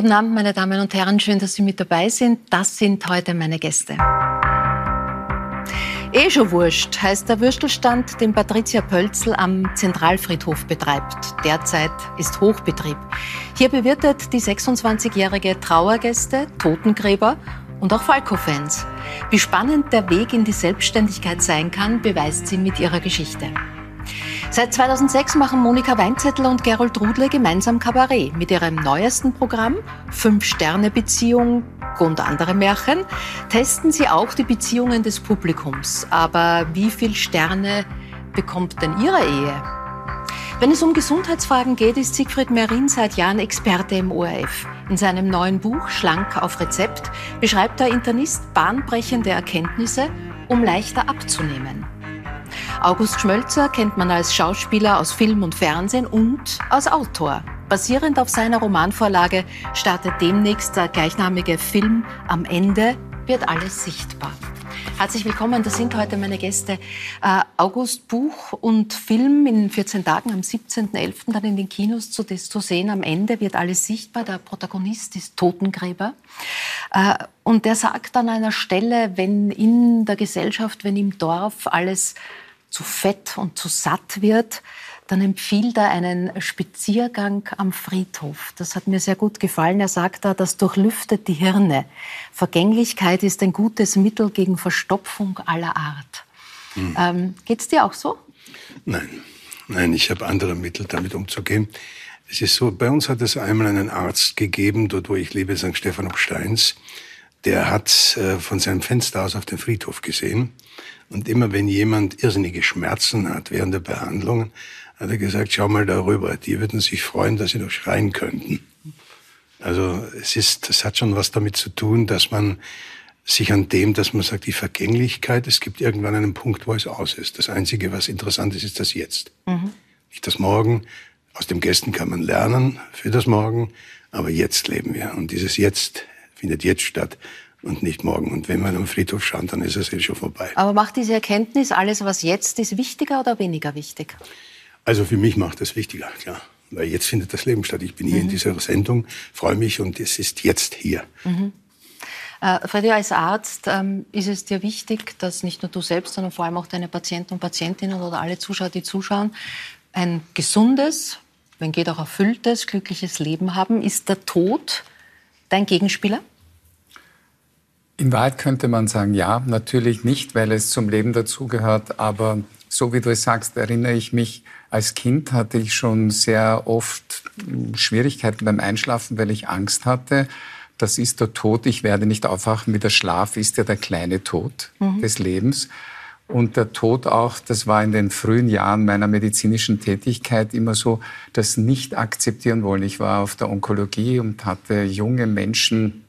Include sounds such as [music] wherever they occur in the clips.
Guten Abend, meine Damen und Herren. Schön, dass Sie mit dabei sind. Das sind heute meine Gäste. Eh schon wurscht heißt der Würstelstand, den Patricia Pölzl am Zentralfriedhof betreibt. Derzeit ist Hochbetrieb. Hier bewirtet die 26-jährige Trauergäste, Totengräber und auch Falco-Fans. Wie spannend der Weg in die Selbstständigkeit sein kann, beweist sie mit ihrer Geschichte. Seit 2006 machen Monika Weinzettel und Gerold Rudle gemeinsam Kabarett. Mit ihrem neuesten Programm Fünf-Sterne-Beziehung und andere Märchen testen sie auch die Beziehungen des Publikums. Aber wie viele Sterne bekommt denn ihre Ehe? Wenn es um Gesundheitsfragen geht, ist Siegfried Merin seit Jahren Experte im ORF. In seinem neuen Buch Schlank auf Rezept beschreibt der Internist bahnbrechende Erkenntnisse, um leichter abzunehmen. August Schmölzer kennt man als Schauspieler aus Film und Fernsehen und als Autor. Basierend auf seiner Romanvorlage startet demnächst der gleichnamige Film Am Ende wird alles sichtbar. Herzlich willkommen, das sind heute meine Gäste. Äh, August, Buch und Film in 14 Tagen am 17.11. dann in den Kinos zu, zu sehen. Am Ende wird alles sichtbar. Der Protagonist ist Totengräber. Äh, und der sagt an einer Stelle, wenn in der Gesellschaft, wenn im Dorf alles zu fett und zu satt wird, dann empfiehlt er einen Spaziergang am Friedhof. Das hat mir sehr gut gefallen. Er sagt da, das durchlüftet die Hirne. Vergänglichkeit ist ein gutes Mittel gegen Verstopfung aller Art. Hm. Ähm, Geht es dir auch so? Nein, nein, ich habe andere Mittel, damit umzugehen. Es ist so, bei uns hat es einmal einen Arzt gegeben, dort wo ich lebe, St. Stephan auf Steins. Der hat äh, von seinem Fenster aus auf den Friedhof gesehen und immer wenn jemand irrsinnige Schmerzen hat während der Behandlung, hat er gesagt, schau mal darüber, die würden sich freuen, dass sie noch schreien könnten. Also es ist, das hat schon was damit zu tun, dass man sich an dem, dass man sagt, die Vergänglichkeit, es gibt irgendwann einen Punkt, wo es aus ist. Das Einzige, was interessant ist, ist das Jetzt. Mhm. Nicht das Morgen. Aus dem Gästen kann man lernen für das Morgen, aber jetzt leben wir. Und dieses Jetzt findet jetzt statt und nicht morgen. Und wenn man am Friedhof schaut, dann ist es eh schon vorbei. Aber macht diese Erkenntnis, alles was jetzt ist, wichtiger oder weniger wichtig? Also für mich macht es wichtiger, klar. Weil jetzt findet das Leben statt. Ich bin hier mhm. in dieser Sendung, freue mich und es ist jetzt hier. Mhm. Äh, Freddy, als Arzt ähm, ist es dir wichtig, dass nicht nur du selbst, sondern vor allem auch deine Patienten und Patientinnen oder alle Zuschauer, die zuschauen, ein gesundes, wenn geht auch erfülltes, glückliches Leben haben. Ist der Tod dein Gegenspieler? In Wahrheit könnte man sagen, ja, natürlich nicht, weil es zum Leben dazugehört. Aber so wie du es sagst, erinnere ich mich, als Kind hatte ich schon sehr oft Schwierigkeiten beim Einschlafen, weil ich Angst hatte. Das ist der Tod, ich werde nicht aufwachen, wie der Schlaf ist ja der kleine Tod mhm. des Lebens. Und der Tod auch, das war in den frühen Jahren meiner medizinischen Tätigkeit immer so, das nicht akzeptieren wollen. Ich war auf der Onkologie und hatte junge Menschen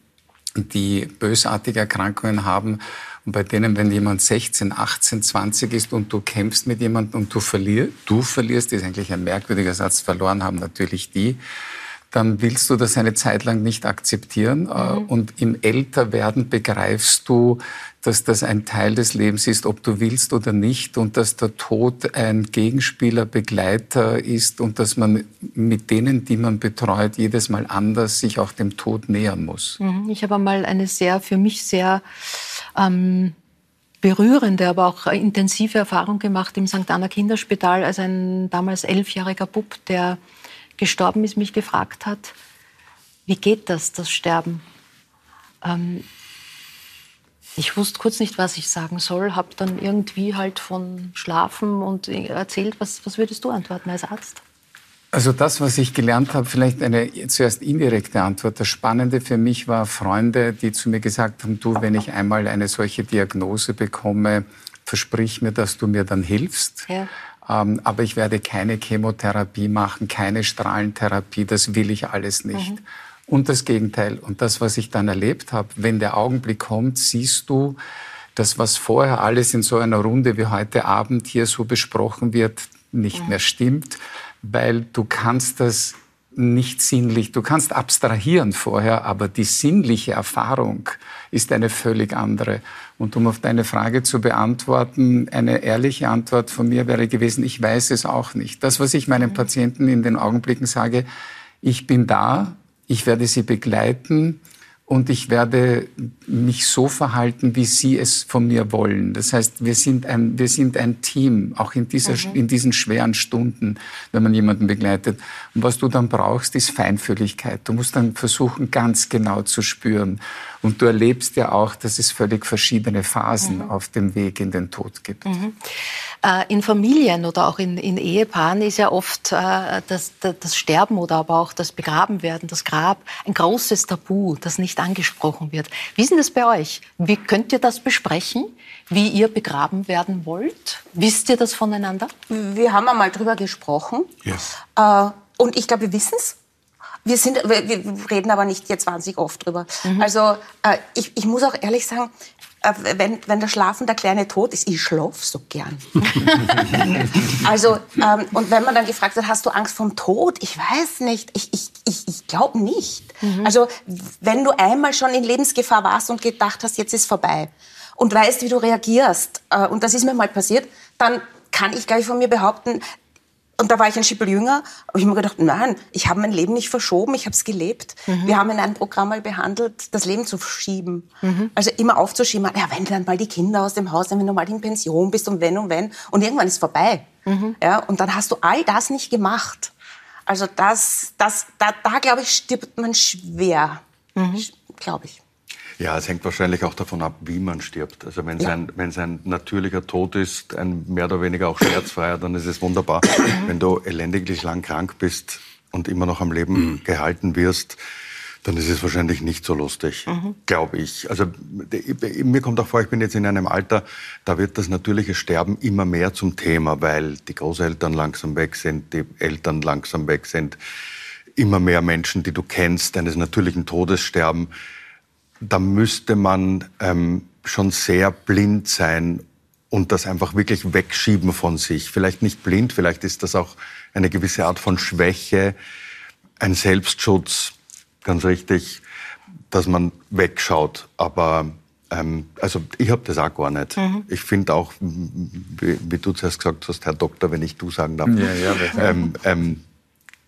die bösartige Erkrankungen haben und bei denen, wenn jemand 16, 18, 20 ist und du kämpfst mit jemandem und du verlierst, du verlierst, ist eigentlich ein merkwürdiger Satz, verloren haben natürlich die, dann willst du das eine Zeit lang nicht akzeptieren. Äh, mhm. Und im Älterwerden begreifst du, dass das ein Teil des Lebens ist, ob du willst oder nicht, und dass der Tod ein Gegenspieler, Begleiter ist und dass man mit denen, die man betreut, jedes Mal anders sich auch dem Tod nähern muss. Mhm. Ich habe einmal eine sehr, für mich sehr ähm, berührende, aber auch intensive Erfahrung gemacht im St. Anna Kinderspital, als ein damals elfjähriger Bub, der gestorben ist, mich gefragt hat, wie geht das, das Sterben? Ähm, ich wusste kurz nicht, was ich sagen soll, habe dann irgendwie halt von Schlafen und erzählt. Was, was würdest du antworten als Arzt? Also das, was ich gelernt habe, vielleicht eine zuerst indirekte Antwort. Das Spannende für mich war Freunde, die zu mir gesagt haben, du, wenn ich einmal eine solche Diagnose bekomme, versprich mir, dass du mir dann hilfst. Ja. Ähm, aber ich werde keine Chemotherapie machen, keine Strahlentherapie, das will ich alles nicht. Mhm. Und das Gegenteil. Und das, was ich dann erlebt habe, wenn der Augenblick kommt, siehst du, dass was vorher alles in so einer Runde wie heute Abend hier so besprochen wird, nicht mhm. mehr stimmt, weil du kannst das nicht sinnlich. Du kannst abstrahieren vorher, aber die sinnliche Erfahrung ist eine völlig andere. Und um auf deine Frage zu beantworten, eine ehrliche Antwort von mir wäre gewesen, ich weiß es auch nicht. Das, was ich meinen Patienten in den Augenblicken sage, ich bin da, ich werde sie begleiten und ich werde mich so verhalten, wie Sie es von mir wollen. Das heißt, wir sind ein, wir sind ein Team, auch in, dieser, mhm. in diesen schweren Stunden, wenn man jemanden begleitet. Und was du dann brauchst, ist Feinfühligkeit. Du musst dann versuchen, ganz genau zu spüren. Und du erlebst ja auch, dass es völlig verschiedene Phasen mhm. auf dem Weg in den Tod gibt. Mhm. Äh, in Familien oder auch in, in Ehepaaren ist ja oft äh, das, das, Sterben oder aber auch das Begrabenwerden, das Grab, ein großes Tabu, das nicht angesprochen wird. Wie ist denn das bei euch? Wie könnt ihr das besprechen, wie ihr begraben werden wollt? Wisst ihr das voneinander? Wir haben einmal drüber gesprochen. Yes. Äh, und ich glaube, wir wissen es. Wir, sind, wir reden aber nicht jetzt wahnsinnig oft drüber. Mhm. Also äh, ich, ich muss auch ehrlich sagen, äh, wenn, wenn der Schlafen der kleine Tod ist, ich schlaf so gern. [laughs] also, ähm, und wenn man dann gefragt hat, hast du Angst vom Tod? Ich weiß nicht. Ich, ich, ich, ich glaube nicht. Mhm. Also, wenn du einmal schon in Lebensgefahr warst und gedacht hast, jetzt ist vorbei und weißt, wie du reagierst, äh, und das ist mir mal passiert, dann kann ich gleich von mir behaupten, und da war ich ein Schippel jünger, habe ich mir gedacht, nein, ich habe mein Leben nicht verschoben, ich habe es gelebt. Mhm. Wir haben in einem Programm mal behandelt, das Leben zu verschieben. Mhm. Also immer aufzuschieben, ja, wenn dann mal die Kinder aus dem Haus sind, wenn du mal in Pension bist und wenn und wenn. Und irgendwann ist es vorbei. Mhm. Ja, und dann hast du all das nicht gemacht. Also das, das, da, da glaube ich, stirbt man schwer. Mhm. Glaube ich. Ja, es hängt wahrscheinlich auch davon ab, wie man stirbt. Also wenn es ja. ein, ein natürlicher Tod ist, ein mehr oder weniger auch schmerzfreier, dann ist es wunderbar. [coughs] wenn du elendiglich lang krank bist und immer noch am Leben mhm. gehalten wirst, dann ist es wahrscheinlich nicht so lustig, mhm. glaube ich. Also mir kommt auch vor, ich bin jetzt in einem Alter, da wird das natürliche Sterben immer mehr zum Thema, weil die Großeltern langsam weg sind, die Eltern langsam weg sind, immer mehr Menschen, die du kennst, eines natürlichen Todes sterben da müsste man ähm, schon sehr blind sein und das einfach wirklich wegschieben von sich. Vielleicht nicht blind, vielleicht ist das auch eine gewisse Art von Schwäche, ein Selbstschutz, ganz richtig, dass man wegschaut. Aber ähm, also ich habe das auch gar nicht. Mhm. Ich finde auch, wie, wie, du zuerst gesagt hast, Herr Doktor, wenn ich du sagen darf, ja, ja, ähm, ähm,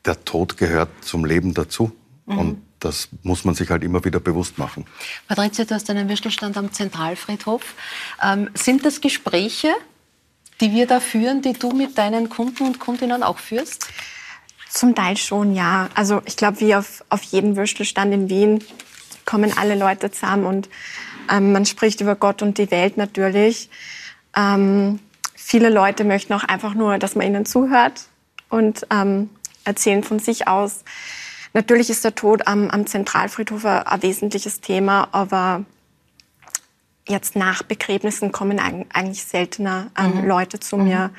der Tod gehört zum Leben dazu. Mhm. Und das muss man sich halt immer wieder bewusst machen. Patricia, du hast einen Würstelstand am Zentralfriedhof. Ähm, sind das Gespräche, die wir da führen, die du mit deinen Kunden und Kundinnen auch führst? Zum Teil schon, ja. Also ich glaube, wie auf, auf jedem Würstelstand in Wien kommen alle Leute zusammen und ähm, man spricht über Gott und die Welt natürlich. Ähm, viele Leute möchten auch einfach nur, dass man ihnen zuhört und ähm, erzählen von sich aus. Natürlich ist der Tod am, am Zentralfriedhof ein, wesentliches Thema, aber jetzt nach Begräbnissen kommen eigentlich seltener ähm, mhm. Leute zu mhm. mir.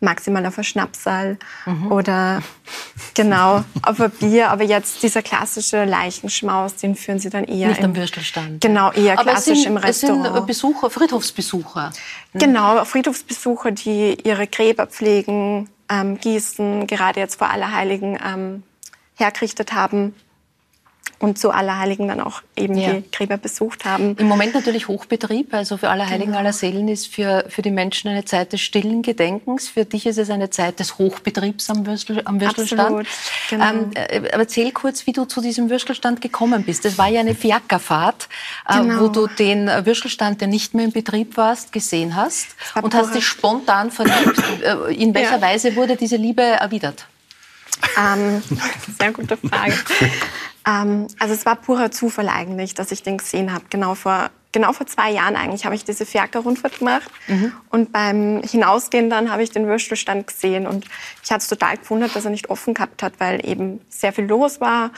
Maximal auf ein Schnapsal mhm. oder [laughs] genau auf ein Bier. Aber jetzt dieser klassische Leichenschmaus, den führen sie dann eher nicht im, am Würstelstand. Genau, eher Aber klassisch sind, im Restaurant. Es sind Besucher, Friedhofsbesucher. Genau, Friedhofsbesucher, die ihre Gräber pflegen, ähm, gießen. Gerade jetzt vor Allerheiligen ähm, hergerichtet haben und zu Allerheiligen dann auch eben ja. die Gräber besucht haben. Im Moment natürlich Hochbetrieb. Also für Allerheiligen genau. aller Seelen ist für, für die Menschen eine Zeit des stillen Gedenkens. Für dich ist es eine Zeit des Hochbetriebs am, Würstel, am Würstelstand. Absolut, genau. Ähm, äh, erzähl kurz, wie du zu diesem Würstelstand gekommen bist. Das war ja eine Fiakerfahrt, äh, genau. wo du den Würstelstand, der nicht mehr in Betrieb warst, gesehen hast und hast dich spontan verliebt. [coughs] Äh, in welcher ja. Weise wurde diese Liebe erwidert? Ähm, [laughs] sehr gute Frage. ähm, also es war purer Zufall eigentlich, dass ich den gesehen habe. Genau vor, genau vor zwei Jahren eigentlich habe ich diese Fiaker-Rundfahrt gemacht. Mhm. Und beim Hinausgehen dann habe ich den Würstelstand gesehen. Und ich hatte es total gewundert, dass er nicht offen gehabt hat, weil eben sehr viel los war.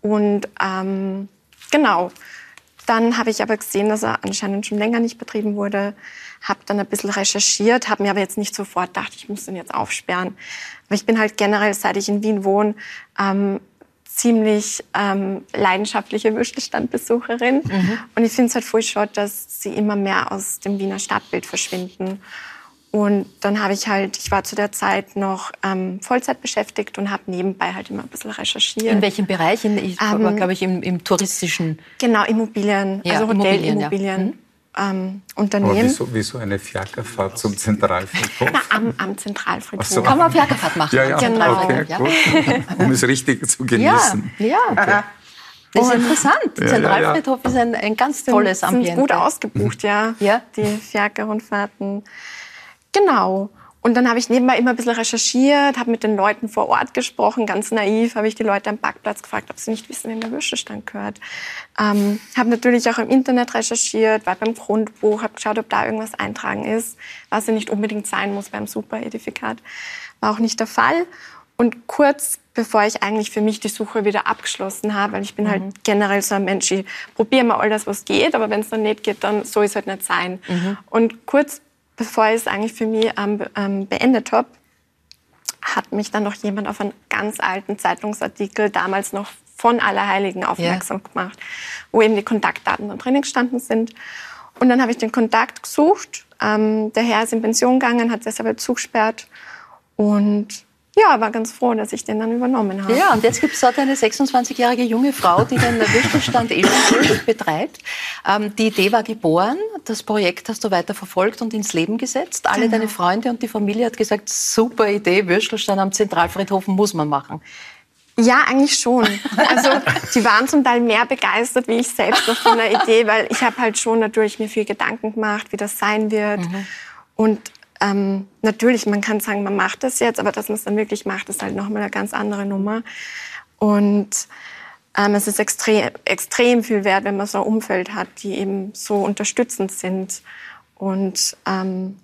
Und ähm, genau, dann habe ich aber gesehen, dass er anscheinend schon länger nicht betrieben wurde habe dann ein bisschen recherchiert, habe mir aber jetzt nicht sofort gedacht, ich muss den jetzt aufsperren. Aber ich bin halt generell, seit ich in Wien wohne, ähm, ziemlich ähm, leidenschaftliche Würstelstandbesucherin. Mhm. Und ich finde es halt voll schade, dass sie immer mehr aus dem Wiener Stadtbild verschwinden. Und dann habe ich halt, ich war zu der Zeit noch ähm, Vollzeit beschäftigt und habe nebenbei halt immer ein bisschen recherchiert. In welchem Bereich? In, ich ähm, glaube ich, im, im, touristischen. Genau, Immobilien, ja, also Hotelimmobilien. Immobilien, ja. mhm ähm, Unternehmen. Aber wieso, wieso eine Fiakerfahrt zum Zentralfriedhof? Na, am, am Zentralfriedhof. So. Kann man Fiakerfahrt machen. Ja, ja, genau. Okay, gut. Um es richtig zu genießen. Ja, ja. Okay. Das ist interessant. Ja, Zentralfriedhof ja, ja. ist ein, ein ganz tolles sind, Ambiente. Sind gut ausgebucht, ja. ja. Die Fiaker-Rundfahrten. Genau. Und dann habe ich nebenbei immer ein bisschen recherchiert, habe mit den Leuten vor Ort gesprochen. Ganz naiv habe ich die Leute am Parkplatz gefragt, ob sie nicht wissen, wem der Würstelstand gehört. Ähm, habe natürlich auch im Internet recherchiert, war beim Grundbuch, habe geschaut, ob da irgendwas eintragen ist, was ja nicht unbedingt sein muss beim Super-Edifikat. War auch nicht der Fall. Und kurz bevor ich eigentlich für mich die Suche wieder abgeschlossen habe, weil ich bin halt mhm. halt generell so ein Mensch, ich probiere mal all das, was geht, aber wenn es dann nicht geht, dann soll es halt nicht sein. Mhm. Und kurz bevor ich es eigentlich für mich ähm, ähm, beendet habe, hat mich dann noch jemand auf einen ganz alten Zeitungsartikel, damals noch von Allerheiligen, aufmerksam yeah. gemacht, wo eben die Kontaktdaten dann drinnen gestanden sind. Und dann habe ich den Kontakt gesucht. Ähm, der Herr ist in Pension gegangen, hat deshalb zugesperrt. Und ja, war ganz froh, dass ich den dann übernommen habe. Ja, und jetzt gibt es dort eine 26-jährige junge Frau, die den Würstelstand schon betreibt. Ähm, die Idee war geboren, das Projekt hast du weiter verfolgt und ins Leben gesetzt. Alle genau. deine Freunde und die Familie hat gesagt, super Idee, Würstelstand am Zentralfriedhof muss man machen. Ja, eigentlich schon. Also die waren zum Teil mehr begeistert wie ich selbst noch von der Idee, weil ich habe halt schon natürlich mir viel Gedanken gemacht, wie das sein wird. Mhm. Und ähm, natürlich, man kann sagen, man macht das jetzt, aber dass man es dann wirklich macht, ist halt nochmal eine ganz andere Nummer. Und ähm, es ist extrem, extrem viel wert, wenn man so ein Umfeld hat, die eben so unterstützend sind. Und ähm,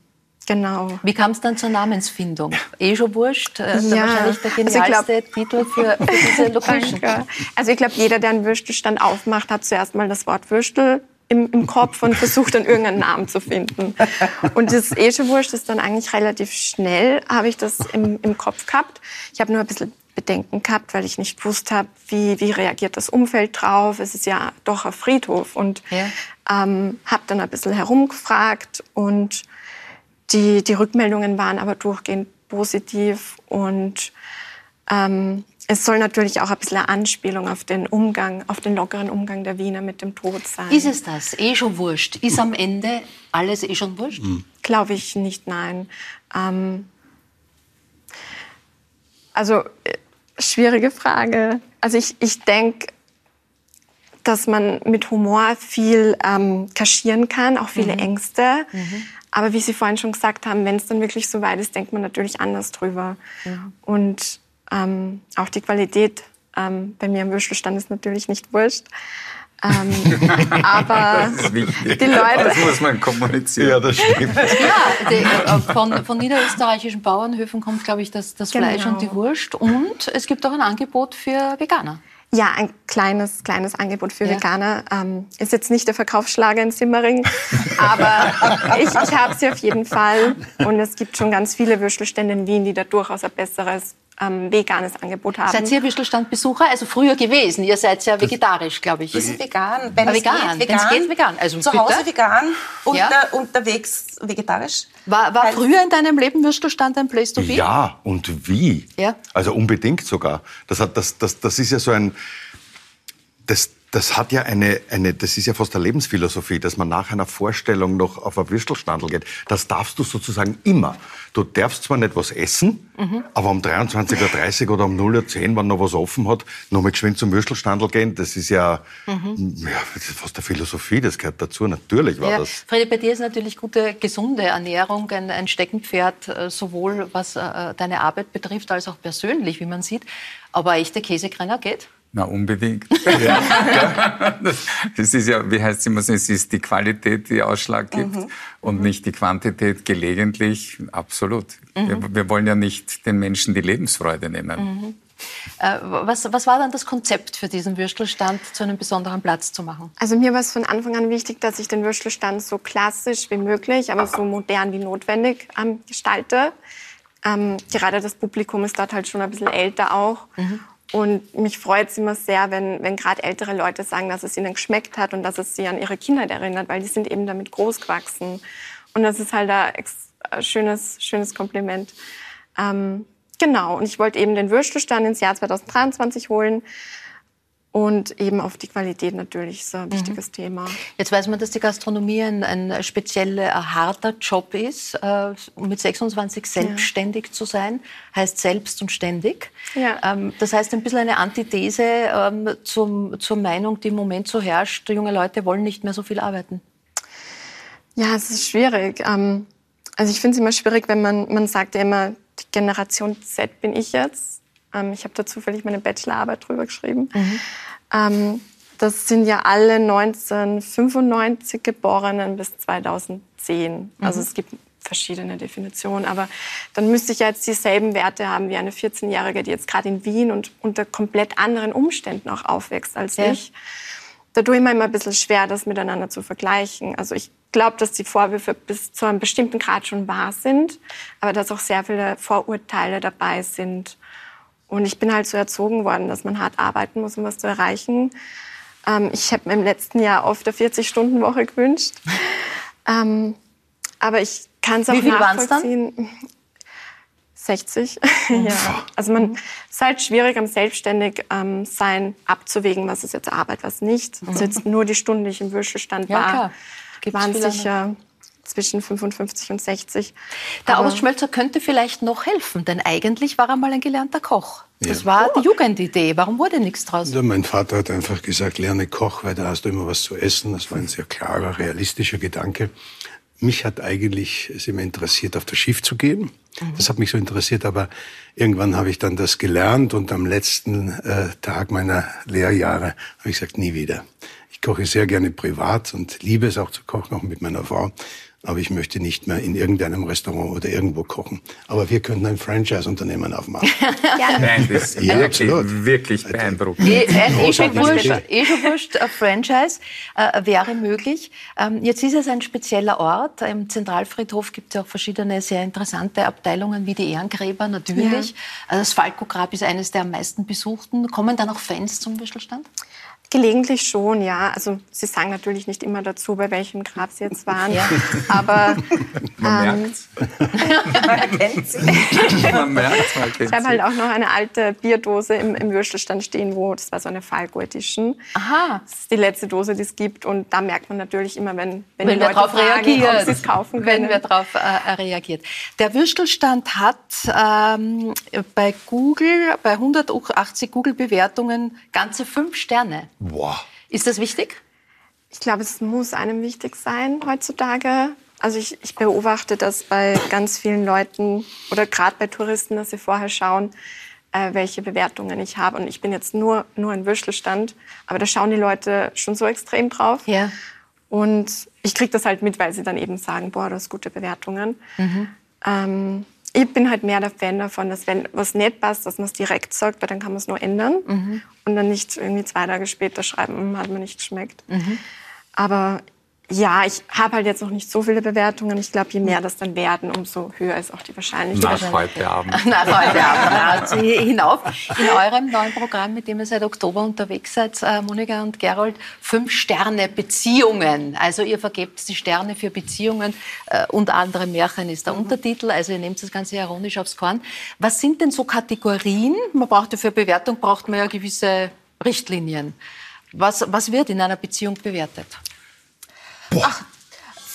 Genau. Wie kam es dann zur Namensfindung? Eh schon wurscht. Äh, ja. wahrscheinlich der genialste also glaub, Titel für, für diese [laughs] Location. Danke. Also ich glaube, jeder, der einen Würstelstand aufmacht, hat zuerst mal das Wort Würstel im, im Kopf und versucht dann irgendeinen Namen zu finden. Und das Eschewurst ist dann eigentlich relativ schnell, habe ich das im, im Kopf gehabt. Ich habe nur ein bisschen Bedenken gehabt, weil ich nicht gewusst habe, wie, wie reagiert das Umfeld drauf. Es ist ja doch ein Friedhof und ja. ähm, habe dann ein bisschen herumgefragt und die, die Rückmeldungen waren aber durchgehend positiv und ähm, es soll natürlich auch ein bisschen eine Anspielung auf den Umgang, auf den lockeren Umgang der Wiener mit dem Tod sein. Ist es das? Eh schon wurscht? Ist am Ende alles eh schon wurscht? Mhm. Glaube ich nicht, nein. Ähm, also, äh, schwierige Frage. Also ich, ich denke, dass man mit Humor viel ähm, kaschieren kann, auch viele mhm. Ängste. Mhm. Aber wie Sie vorhin schon gesagt haben, wenn es dann wirklich so weit ist, denkt man natürlich anders drüber. Mhm. Und ähm, auch die Qualität ähm, bei mir am Würstelstand ist natürlich nicht wurscht. Ähm, [laughs] aber die Leute. Das muss man kommunizieren. Ja, das stimmt. Ja, die, äh, von, von niederösterreichischen Bauernhöfen kommt, glaube ich, das, das genau. Fleisch und die Wurst. Und es gibt auch ein Angebot für Veganer. Ja, ein kleines, kleines Angebot für ja. Veganer. Ähm, ist jetzt nicht der Verkaufsschlager in Simmering, [laughs] aber ich, ich habe sie auf jeden Fall. Und es gibt schon ganz viele Würstelstände in Wien, die da durchaus ein besseres ähm, veganes Angebot haben. Seid ihr Würstelstandbesucher? Also früher gewesen. Ihr seid ja vegetarisch, glaube ich. Wir sind vegan. Wenn, es, vegan. Geht, vegan. Es geht, vegan. Also Zu bitte? Hause vegan, unter, ja. unterwegs vegetarisch. War, war früher in deinem Leben Würstelstand ein Place to be? Ja, und wie? Ja. Also unbedingt sogar. Das, hat, das, das, das ist ja so ein... Das, das hat ja eine, eine, das ist ja fast eine Lebensphilosophie, dass man nach einer Vorstellung noch auf ein Würstelstandel geht. Das darfst du sozusagen immer. Du darfst zwar nicht was essen, mhm. aber um 23.30 Uhr oder um 0.10 Uhr, wenn noch was offen hat, noch mal geschwind zum Würstelstandel gehen, das ist ja, mhm. ja das ist fast eine Philosophie, das gehört dazu. Natürlich war ja. das. Fredi, bei dir ist natürlich gute, gesunde Ernährung ein, ein Steckenpferd, äh, sowohl was äh, deine Arbeit betrifft, als auch persönlich, wie man sieht. Aber echte Käsekrenner geht? Na, unbedingt. [laughs] Ja. das ist ja, wie heißt es immer so, es ist die Qualität, die Ausschlag gibt mhm. und mhm. nicht die Quantität gelegentlich. Absolut. Mhm. Wir, wir, wollen ja nicht den Menschen die Lebensfreude nehmen. Mhm. Äh, was, was, war dann das Konzept für diesen Würstelstand zu einem besonderen Platz zu machen? Also mir war es von Anfang an wichtig, dass ich den Würstelstand so klassisch wie möglich, aber so modern wie notwendig ähm, gestalte. Ähm, gerade das Publikum ist dort halt schon ein bisschen älter auch. Mhm. Und mich freut es immer sehr, wenn, wenn gerade ältere Leute sagen, dass es ihnen geschmeckt hat und dass es sie an ihre Kindheit erinnert, weil die sind eben damit groß gewachsen. Und das ist halt ein, ein schönes, schönes Kompliment. Ähm, genau, und ich wollte eben den Würstelstand ins Jahr 2023 holen. Und eben auf die Qualität natürlich ist ein mhm. wichtiges Thema. Jetzt weiß man, dass die Gastronomie ein, ein spezieller, ein harter Job ist. Äh, mit 26 selbstständig ja. zu sein, heißt selbst und ständig. Ja. Ähm, das heißt ein bisschen eine Antithese ähm, zum, zur Meinung, die im Moment so herrscht, junge Leute wollen nicht mehr so viel arbeiten. Ja, es ist schwierig. Ähm, also ich finde es immer schwierig, wenn man, man sagt ja immer, die Generation Z bin ich jetzt. Ähm, ich habe da zufällig meine Bachelorarbeit drüber geschrieben. Mhm. Ähm, das sind ja alle 1995 Geborenen bis 2010. Mhm. Also es gibt verschiedene Definitionen, aber dann müsste ich ja jetzt dieselben Werte haben wie eine 14-Jährige, die jetzt gerade in Wien und unter komplett anderen Umständen auch aufwächst als ja. ich. Da tue ich mir immer ein bisschen schwer, das miteinander zu vergleichen. Also ich glaube, dass die Vorwürfe bis zu einem bestimmten Grad schon wahr sind, aber dass auch sehr viele Vorurteile dabei sind. Und ich bin halt so erzogen worden, dass man hart arbeiten muss, um was zu erreichen. Ähm, ich habe mir im letzten Jahr oft eine 40-Stunden-Woche gewünscht. [laughs] Ähm, aber ich kann es auch Wie viel nachvollziehen. Dann? [laughs] 60. ja. Also man ist halt schwierig am selbstständig ähm, sein abzuwägen, was ist jetzt Arbeit, was nicht. Mhm. Also jetzt nur die Stunden, die ich im Würstelstand ja, war, waren sicher zwischen 55 und 60. Der August Schmölzer könnte vielleicht noch helfen, denn eigentlich war er mal ein gelernter Koch. Das ja. war die Jugendidee. Warum wurde nichts draus? Ja, mein Vater hat einfach gesagt, lerne Koch, weil da hast du immer was zu essen. Das war ein sehr klarer, realistischer Gedanke. Mich hat eigentlich es immer interessiert, auf das Schiff zu gehen. Mhm. Das hat mich so interessiert, aber irgendwann habe ich dann das gelernt und am letzten äh, Tag meiner Lehrjahre habe ich gesagt, nie wieder. Ich koche sehr gerne privat und liebe es auch zu kochen, auch mit meiner Frau aber ich möchte nicht mehr in irgendeinem Restaurant oder irgendwo kochen. Aber wir könnten ein Franchise-Unternehmen aufmachen. [laughs] ja. Nein, das ist ja, wirklich, absolut. wirklich beeindruckend. Eh, ein eh schon wurscht, eh schon wurscht ein Franchise äh, wäre möglich. Ähm, jetzt ist es ein spezieller Ort. Im Zentralfriedhof gibt es ja auch verschiedene sehr interessante Abteilungen, wie die Ehrengräber natürlich. Ja. Also das Falco-Grab ist eines der am meisten besuchten. Kommen da noch Fans zum Würstelstand? Gelegentlich schon, ja. Also Sie sagen natürlich nicht immer dazu, bei welchem Grab Sie jetzt waren, ja. aber [laughs] man ähm, merkt [laughs] man kennt sie. man merkt, man Ich habe halt auch noch eine alte Bierdose im, im Würstelstand stehen, wo das war so eine Falco Edition. Aha. Das ist die letzte Dose, die es gibt und da merkt man natürlich immer, wenn, wenn, wenn die Leute darauf reagiert, ob sie es kaufen können. Wenn wir darauf äh, reagiert. Der Würstelstand hat ähm, bei Google, bei 180 Google-Bewertungen ganze fünf Sterne. Boah. Ist das wichtig? Ich glaube, es muss einem wichtig sein heutzutage. Also ich, ich beobachte das bei ganz vielen Leuten oder gerade bei Touristen, dass sie vorher schauen, äh, welche Bewertungen ich habe. Und ich bin jetzt nur, nur ein Würstelstand, aber da schauen die Leute schon so extrem drauf. Ja. Und ich kriege das halt mit, weil sie dann eben sagen, boah, du hast gute Bewertungen. Mhm. Ähm, ich bin halt mehr der Fan davon, dass wenn was nicht passt, dass man es direkt sagt, weil dann kann man es nur ändern mhm. und dann nicht irgendwie zwei Tage später schreiben, hm, hat mir nicht geschmeckt. Mhm. Aber ja, ich habe halt jetzt noch nicht so viele Bewertungen. Ich glaube, je mehr das dann werden, umso höher ist auch die Wahrscheinlichkeit. Nach heute Abend. [laughs] Nach heute Abend. Also [laughs] hinauf. In eurem neuen Programm, mit dem ihr seit Oktober unterwegs seid, äh, Monika und Gerold, fünf Sterne Beziehungen. Also ihr vergebt die Sterne für Beziehungen. Äh, unter anderem Märchen ist der mhm. Untertitel. Also ihr nehmt das Ganze ironisch aufs Korn. Was sind denn so Kategorien? Man braucht ja für Bewertung braucht man ja gewisse Richtlinien. Was, was wird in einer Beziehung bewertet? Boah. Ach,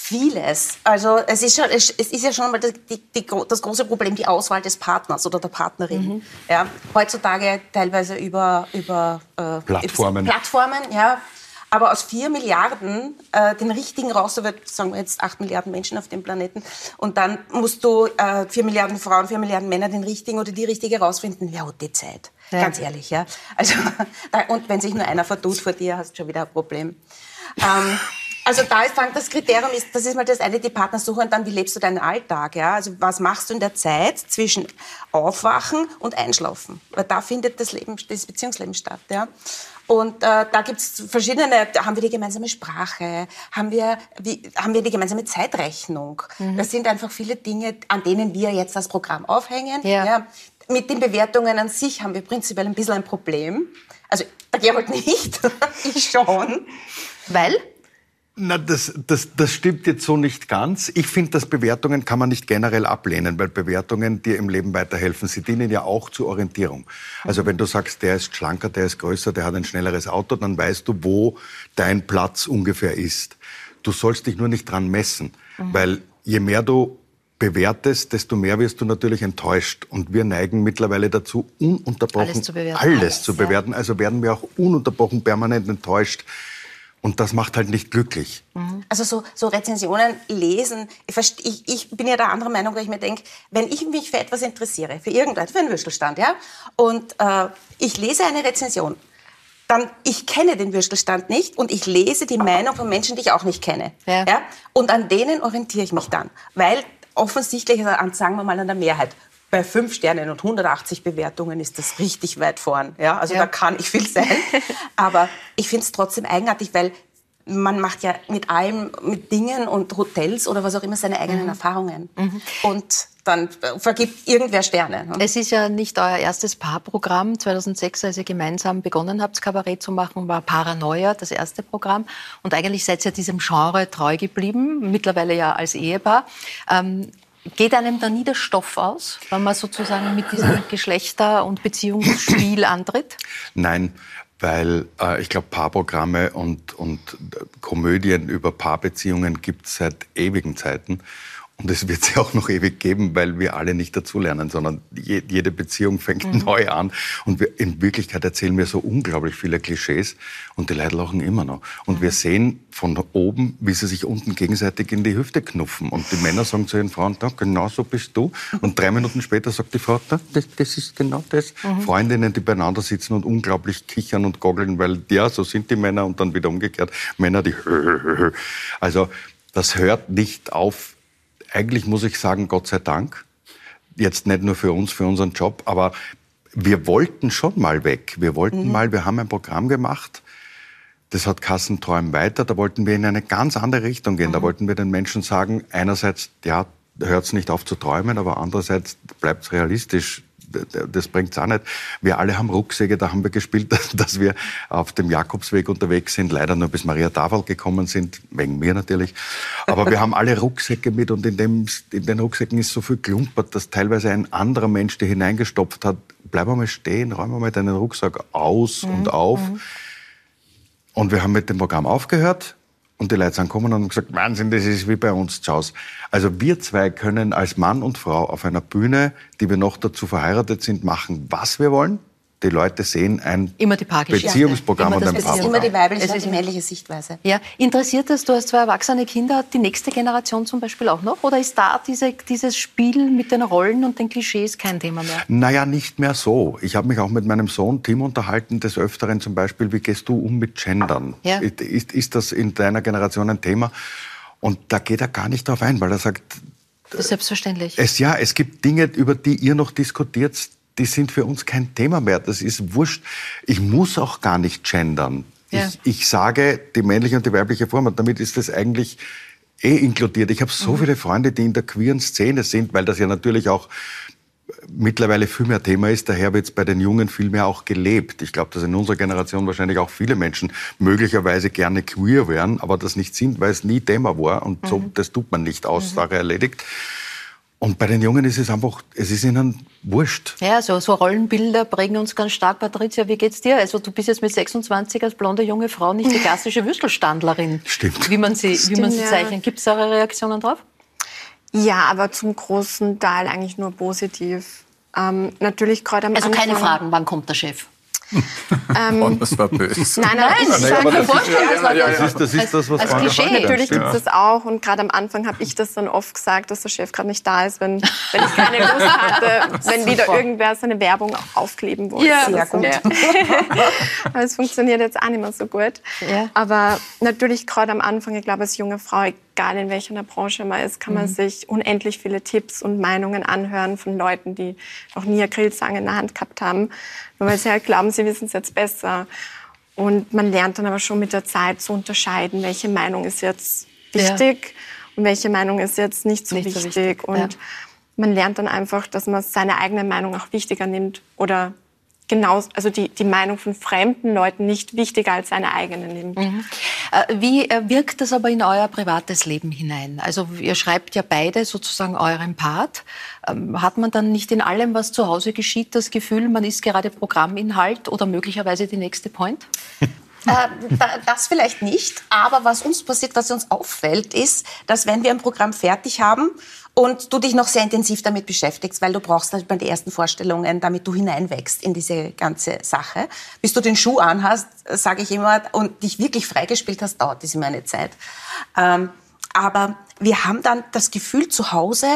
vieles. Also es ist, schon, es ist ja schon mal das, die, die, das große Problem, die Auswahl des Partners oder der Partnerin. Mhm. Ja, heutzutage teilweise über, über äh, Plattformen. Plattformen, ja. Aber aus vier Milliarden äh, den richtigen raus, da wird, sagen wir jetzt acht Milliarden Menschen auf dem Planeten, und dann musst du äh, vier Milliarden Frauen, vier Milliarden Männer den richtigen oder die richtige rausfinden. Wer hat die Zeit? Ja. Ganz ehrlich, ja. Also, [laughs] und wenn sich nur einer vertut vor dir, hast du schon wieder ein Problem. Ähm, [laughs] also da ist dann das Kriterium ist, das ist mal das eine, die Partnersuche und dann, wie lebst du deinen Alltag, ja? Also was machst du in der Zeit zwischen Aufwachen und Einschlafen? Weil da findet das Leben, das Beziehungsleben statt, ja? Und äh, da gibt's verschiedene, haben wir die gemeinsame Sprache, haben wir, wie, haben wir die gemeinsame Zeitrechnung. Mhm. Das sind einfach viele Dinge, an denen wir jetzt das Programm aufhängen. Ja. ja. Mit den Bewertungen an sich haben wir prinzipiell ein bisschen ein Problem. Also der Gerold [laughs] nicht, ich schon. Weil? Na, das, das, das stimmt jetzt so nicht ganz. Ich finde, dass Bewertungen kann man nicht generell ablehnen, weil Bewertungen dir im Leben weiterhelfen. Sie dienen ja auch zur Orientierung. Also wenn du sagst, der ist schlanker, der ist größer, der hat ein schnelleres Auto, dann weißt du, wo dein Platz ungefähr ist. Du sollst dich nur nicht dran messen, mhm. weil je mehr du bewertest, desto mehr wirst du natürlich enttäuscht. Und wir neigen mittlerweile dazu, ununterbrochen alles zu bewerten. Alles, alles zu bewerten. Also werden wir auch ununterbrochen permanent enttäuscht und das macht halt nicht glücklich. Mhm. Also so, so Rezensionen lesen, ich, ich, ich, bin ja der anderen Meinung, weil ich mir denke, wenn ich mich für etwas interessiere, für irgendetwas, für einen Würstelstand, ja, und äh, ich lese eine Rezension, dann ich kenne den Würstelstand nicht und ich lese die Meinung von Menschen, die ich auch nicht kenne. Ja. ja? Und an denen orientiere ich mich dann, weil offensichtlich, also sagen wir mal an der Mehrheit, bei fünf Sternen und 180 Bewertungen ist das richtig weit vorn. Ja, also ja. da kann ich viel sein. [laughs] Aber ich finde es trotzdem eigenartig, weil man macht ja mit allem, mit Dingen und Hotels oder was auch immer seine eigenen mhm. Erfahrungen. Mhm. Und dann vergibt irgendwer Sterne. Ne? Es ist ja nicht euer erstes Paarprogramm. 2006, als ihr gemeinsam begonnen habt, Kabarett zu machen, war Paranoia das erste Programm. Und eigentlich seid ihr diesem Genre treu geblieben, mittlerweile ja als Ehepaar. Ähm, Geht einem da nie der Stoff aus, wenn man sozusagen mit diesem [laughs] Geschlechter- und Beziehungsspiel antritt? Nein, weil äh, ich glaube, Paarprogramme und, und Komödien über Paarbeziehungen gibt es seit ewigen Zeiten. Und es wird sie [laughs] auch noch ewig geben, weil wir alle nicht dazulernen, sondern jede Beziehung fängt mhm. neu an. Und wir, in Wirklichkeit erzählen wir so unglaublich viele Klischees und die Leute lachen immer noch. Und mhm. wir sehen von oben, wie sie sich unten gegenseitig in die Hüfte knuffen. Und die Männer sagen zu ihren Frauen, da, genau so bist du. Und drei Minuten später sagt die Frau, da, das, das ist genau das. Mhm. Freundinnen, die beieinander sitzen und unglaublich kichern und goggeln, weil ja, so sind die Männer und dann wieder umgekehrt. Männer, die [laughs] Also das hört nicht auf eigentlich muss ich sagen, Gott sei Dank. Jetzt nicht nur für uns, für unseren Job, aber wir wollten schon mal weg. Wir wollten mhm. mal, wir haben ein Programm gemacht, das hat Kassenträumen weiter, da wollten wir in eine ganz andere Richtung gehen. Mhm. Da wollten wir den Menschen sagen, einerseits, ja, hört es nicht auf zu träumen, aber andererseits bleibt es realistisch das bringt's auch nicht. Wir alle haben Rucksäcke, da haben wir gespielt, [laughs] dass wir auf dem Jakobsweg unterwegs sind, leider nur bis Maria Tafel gekommen sind, wegen mir natürlich. Aber wir [laughs] haben alle Rucksäcke mit und in, dem, in den Rucksäcken ist so viel klumpert, dass teilweise ein anderer Mensch, der hineingestopft hat, bleib mal stehen, räum mal deinen Rucksack aus mhm. und auf. Mhm. Und wir haben mit dem Programm aufgehört und die Leute sind gekommen und haben gesagt, Wahnsinn, das ist wie bei uns zu Hause. Also wir zwei können als Mann und Frau auf einer Bühne, die wir noch dazu verheiratet sind, machen, was wir wollen die Leute sehen ein immer die Beziehungsprogramm und ein Paarprogramm. Es ist immer die weibliche und die männliche Sichtweise. Ja. Interessiert das, du hast zwei erwachsene Kinder, die nächste Generation zum Beispiel auch noch? Oder ist da diese, dieses Spiel mit den Rollen und den Klischees kein Thema mehr? Naja, nicht mehr so. Ich habe mich auch mit meinem Sohn Tim unterhalten, des Öfteren zum Beispiel, wie gehst du um mit Gendern? Ja. Ist, ist das in deiner Generation ein Thema? Und da geht er gar nicht drauf ein, weil er sagt, das ist selbstverständlich. Es, ja, es gibt Dinge, über die ihr noch diskutiert, die sind für uns kein Thema mehr. Das ist wurscht. Ich muss auch gar nicht gendern. Ja. Ich, ich sage die männliche und die weibliche Form und damit ist das eigentlich eh inkludiert. Ich habe so mhm. viele Freunde, die in der queeren Szene sind, weil das ja natürlich auch mittlerweile viel mehr Thema ist. Daher wird es bei den Jungen viel mehr auch gelebt. Ich glaube, dass in unserer Generation wahrscheinlich auch viele Menschen möglicherweise gerne queer wären, aber das nicht sind, weil es nie Thema war. Und so, mhm. das tut man nicht aus, mhm. Sache erledigt. Und bei den Jungen ist es einfach, es ist ihnen wurscht. Ja, so, so Rollenbilder prägen uns ganz stark. Patricia, wie geht's dir? Also du bist jetzt mit 26 als blonde junge Frau nicht die [laughs] klassische Würstelstandlerin. Stimmt. Wie man sie, Stimmt, wie man sie zeichnet. Gibt es da Reaktionen drauf? Ja, aber zum großen Teil eigentlich nur positiv. Ähm, natürlich gerade am Also Anfang, keine Fragen, wann kommt der Chef? [laughs] ähm, oh, das war böse. Nein, nein, nein ich kann mir vorstellen, das war ja, das, ist, das ist das, was als Klischee. Natürlich gibt es das auch und gerade am Anfang habe ich das dann oft gesagt, dass der Chef gerade nicht da ist, wenn, wenn ich keine Lust hatte, [laughs] wenn wieder irgendwer seine Werbung aufkleben wollte. Ja, sehr gut. Ja. [laughs] Aber es funktioniert jetzt auch nicht mehr so gut. Ja. Aber natürlich gerade am Anfang, ich glaube als junge Frau, egal in welcher Branche man ist, kann man mhm. sich unendlich viele Tipps und Meinungen anhören von Leuten, die noch nie eine Grillzange in der Hand gehabt haben, nur weil sie halt glauben, sie wissen es jetzt besser. Und man lernt dann aber schon mit der Zeit zu unterscheiden, welche Meinung ist jetzt wichtig ja. und welche Meinung ist jetzt nicht so, nicht wichtig. so wichtig. Und ja. man lernt dann einfach, dass man seine eigene Meinung auch wichtiger nimmt oder genau, also die, die Meinung von fremden Leuten nicht wichtiger als seine eigene nimmt. Mhm. Äh, wie äh, wirkt das aber in euer privates Leben hinein? Also ihr schreibt ja beide sozusagen euren Part. Ähm, hat man dann nicht in allem, was zu Hause geschieht, das Gefühl, man ist gerade Programminhalt oder möglicherweise die nächste Point? Äh, das vielleicht nicht, aber was uns passiert, was uns auffällt, ist, dass wenn wir ein Programm fertig haben und du dich noch sehr intensiv damit beschäftigst, weil du brauchst natürlich bei den ersten Vorstellungen, damit du hineinwächst in diese ganze Sache. Bis du den Schuh anhast, sage ich immer, und dich wirklich freigespielt hast, dauert das immer eine Zeit. Ähm, aber wir haben dann das Gefühl zu Hause,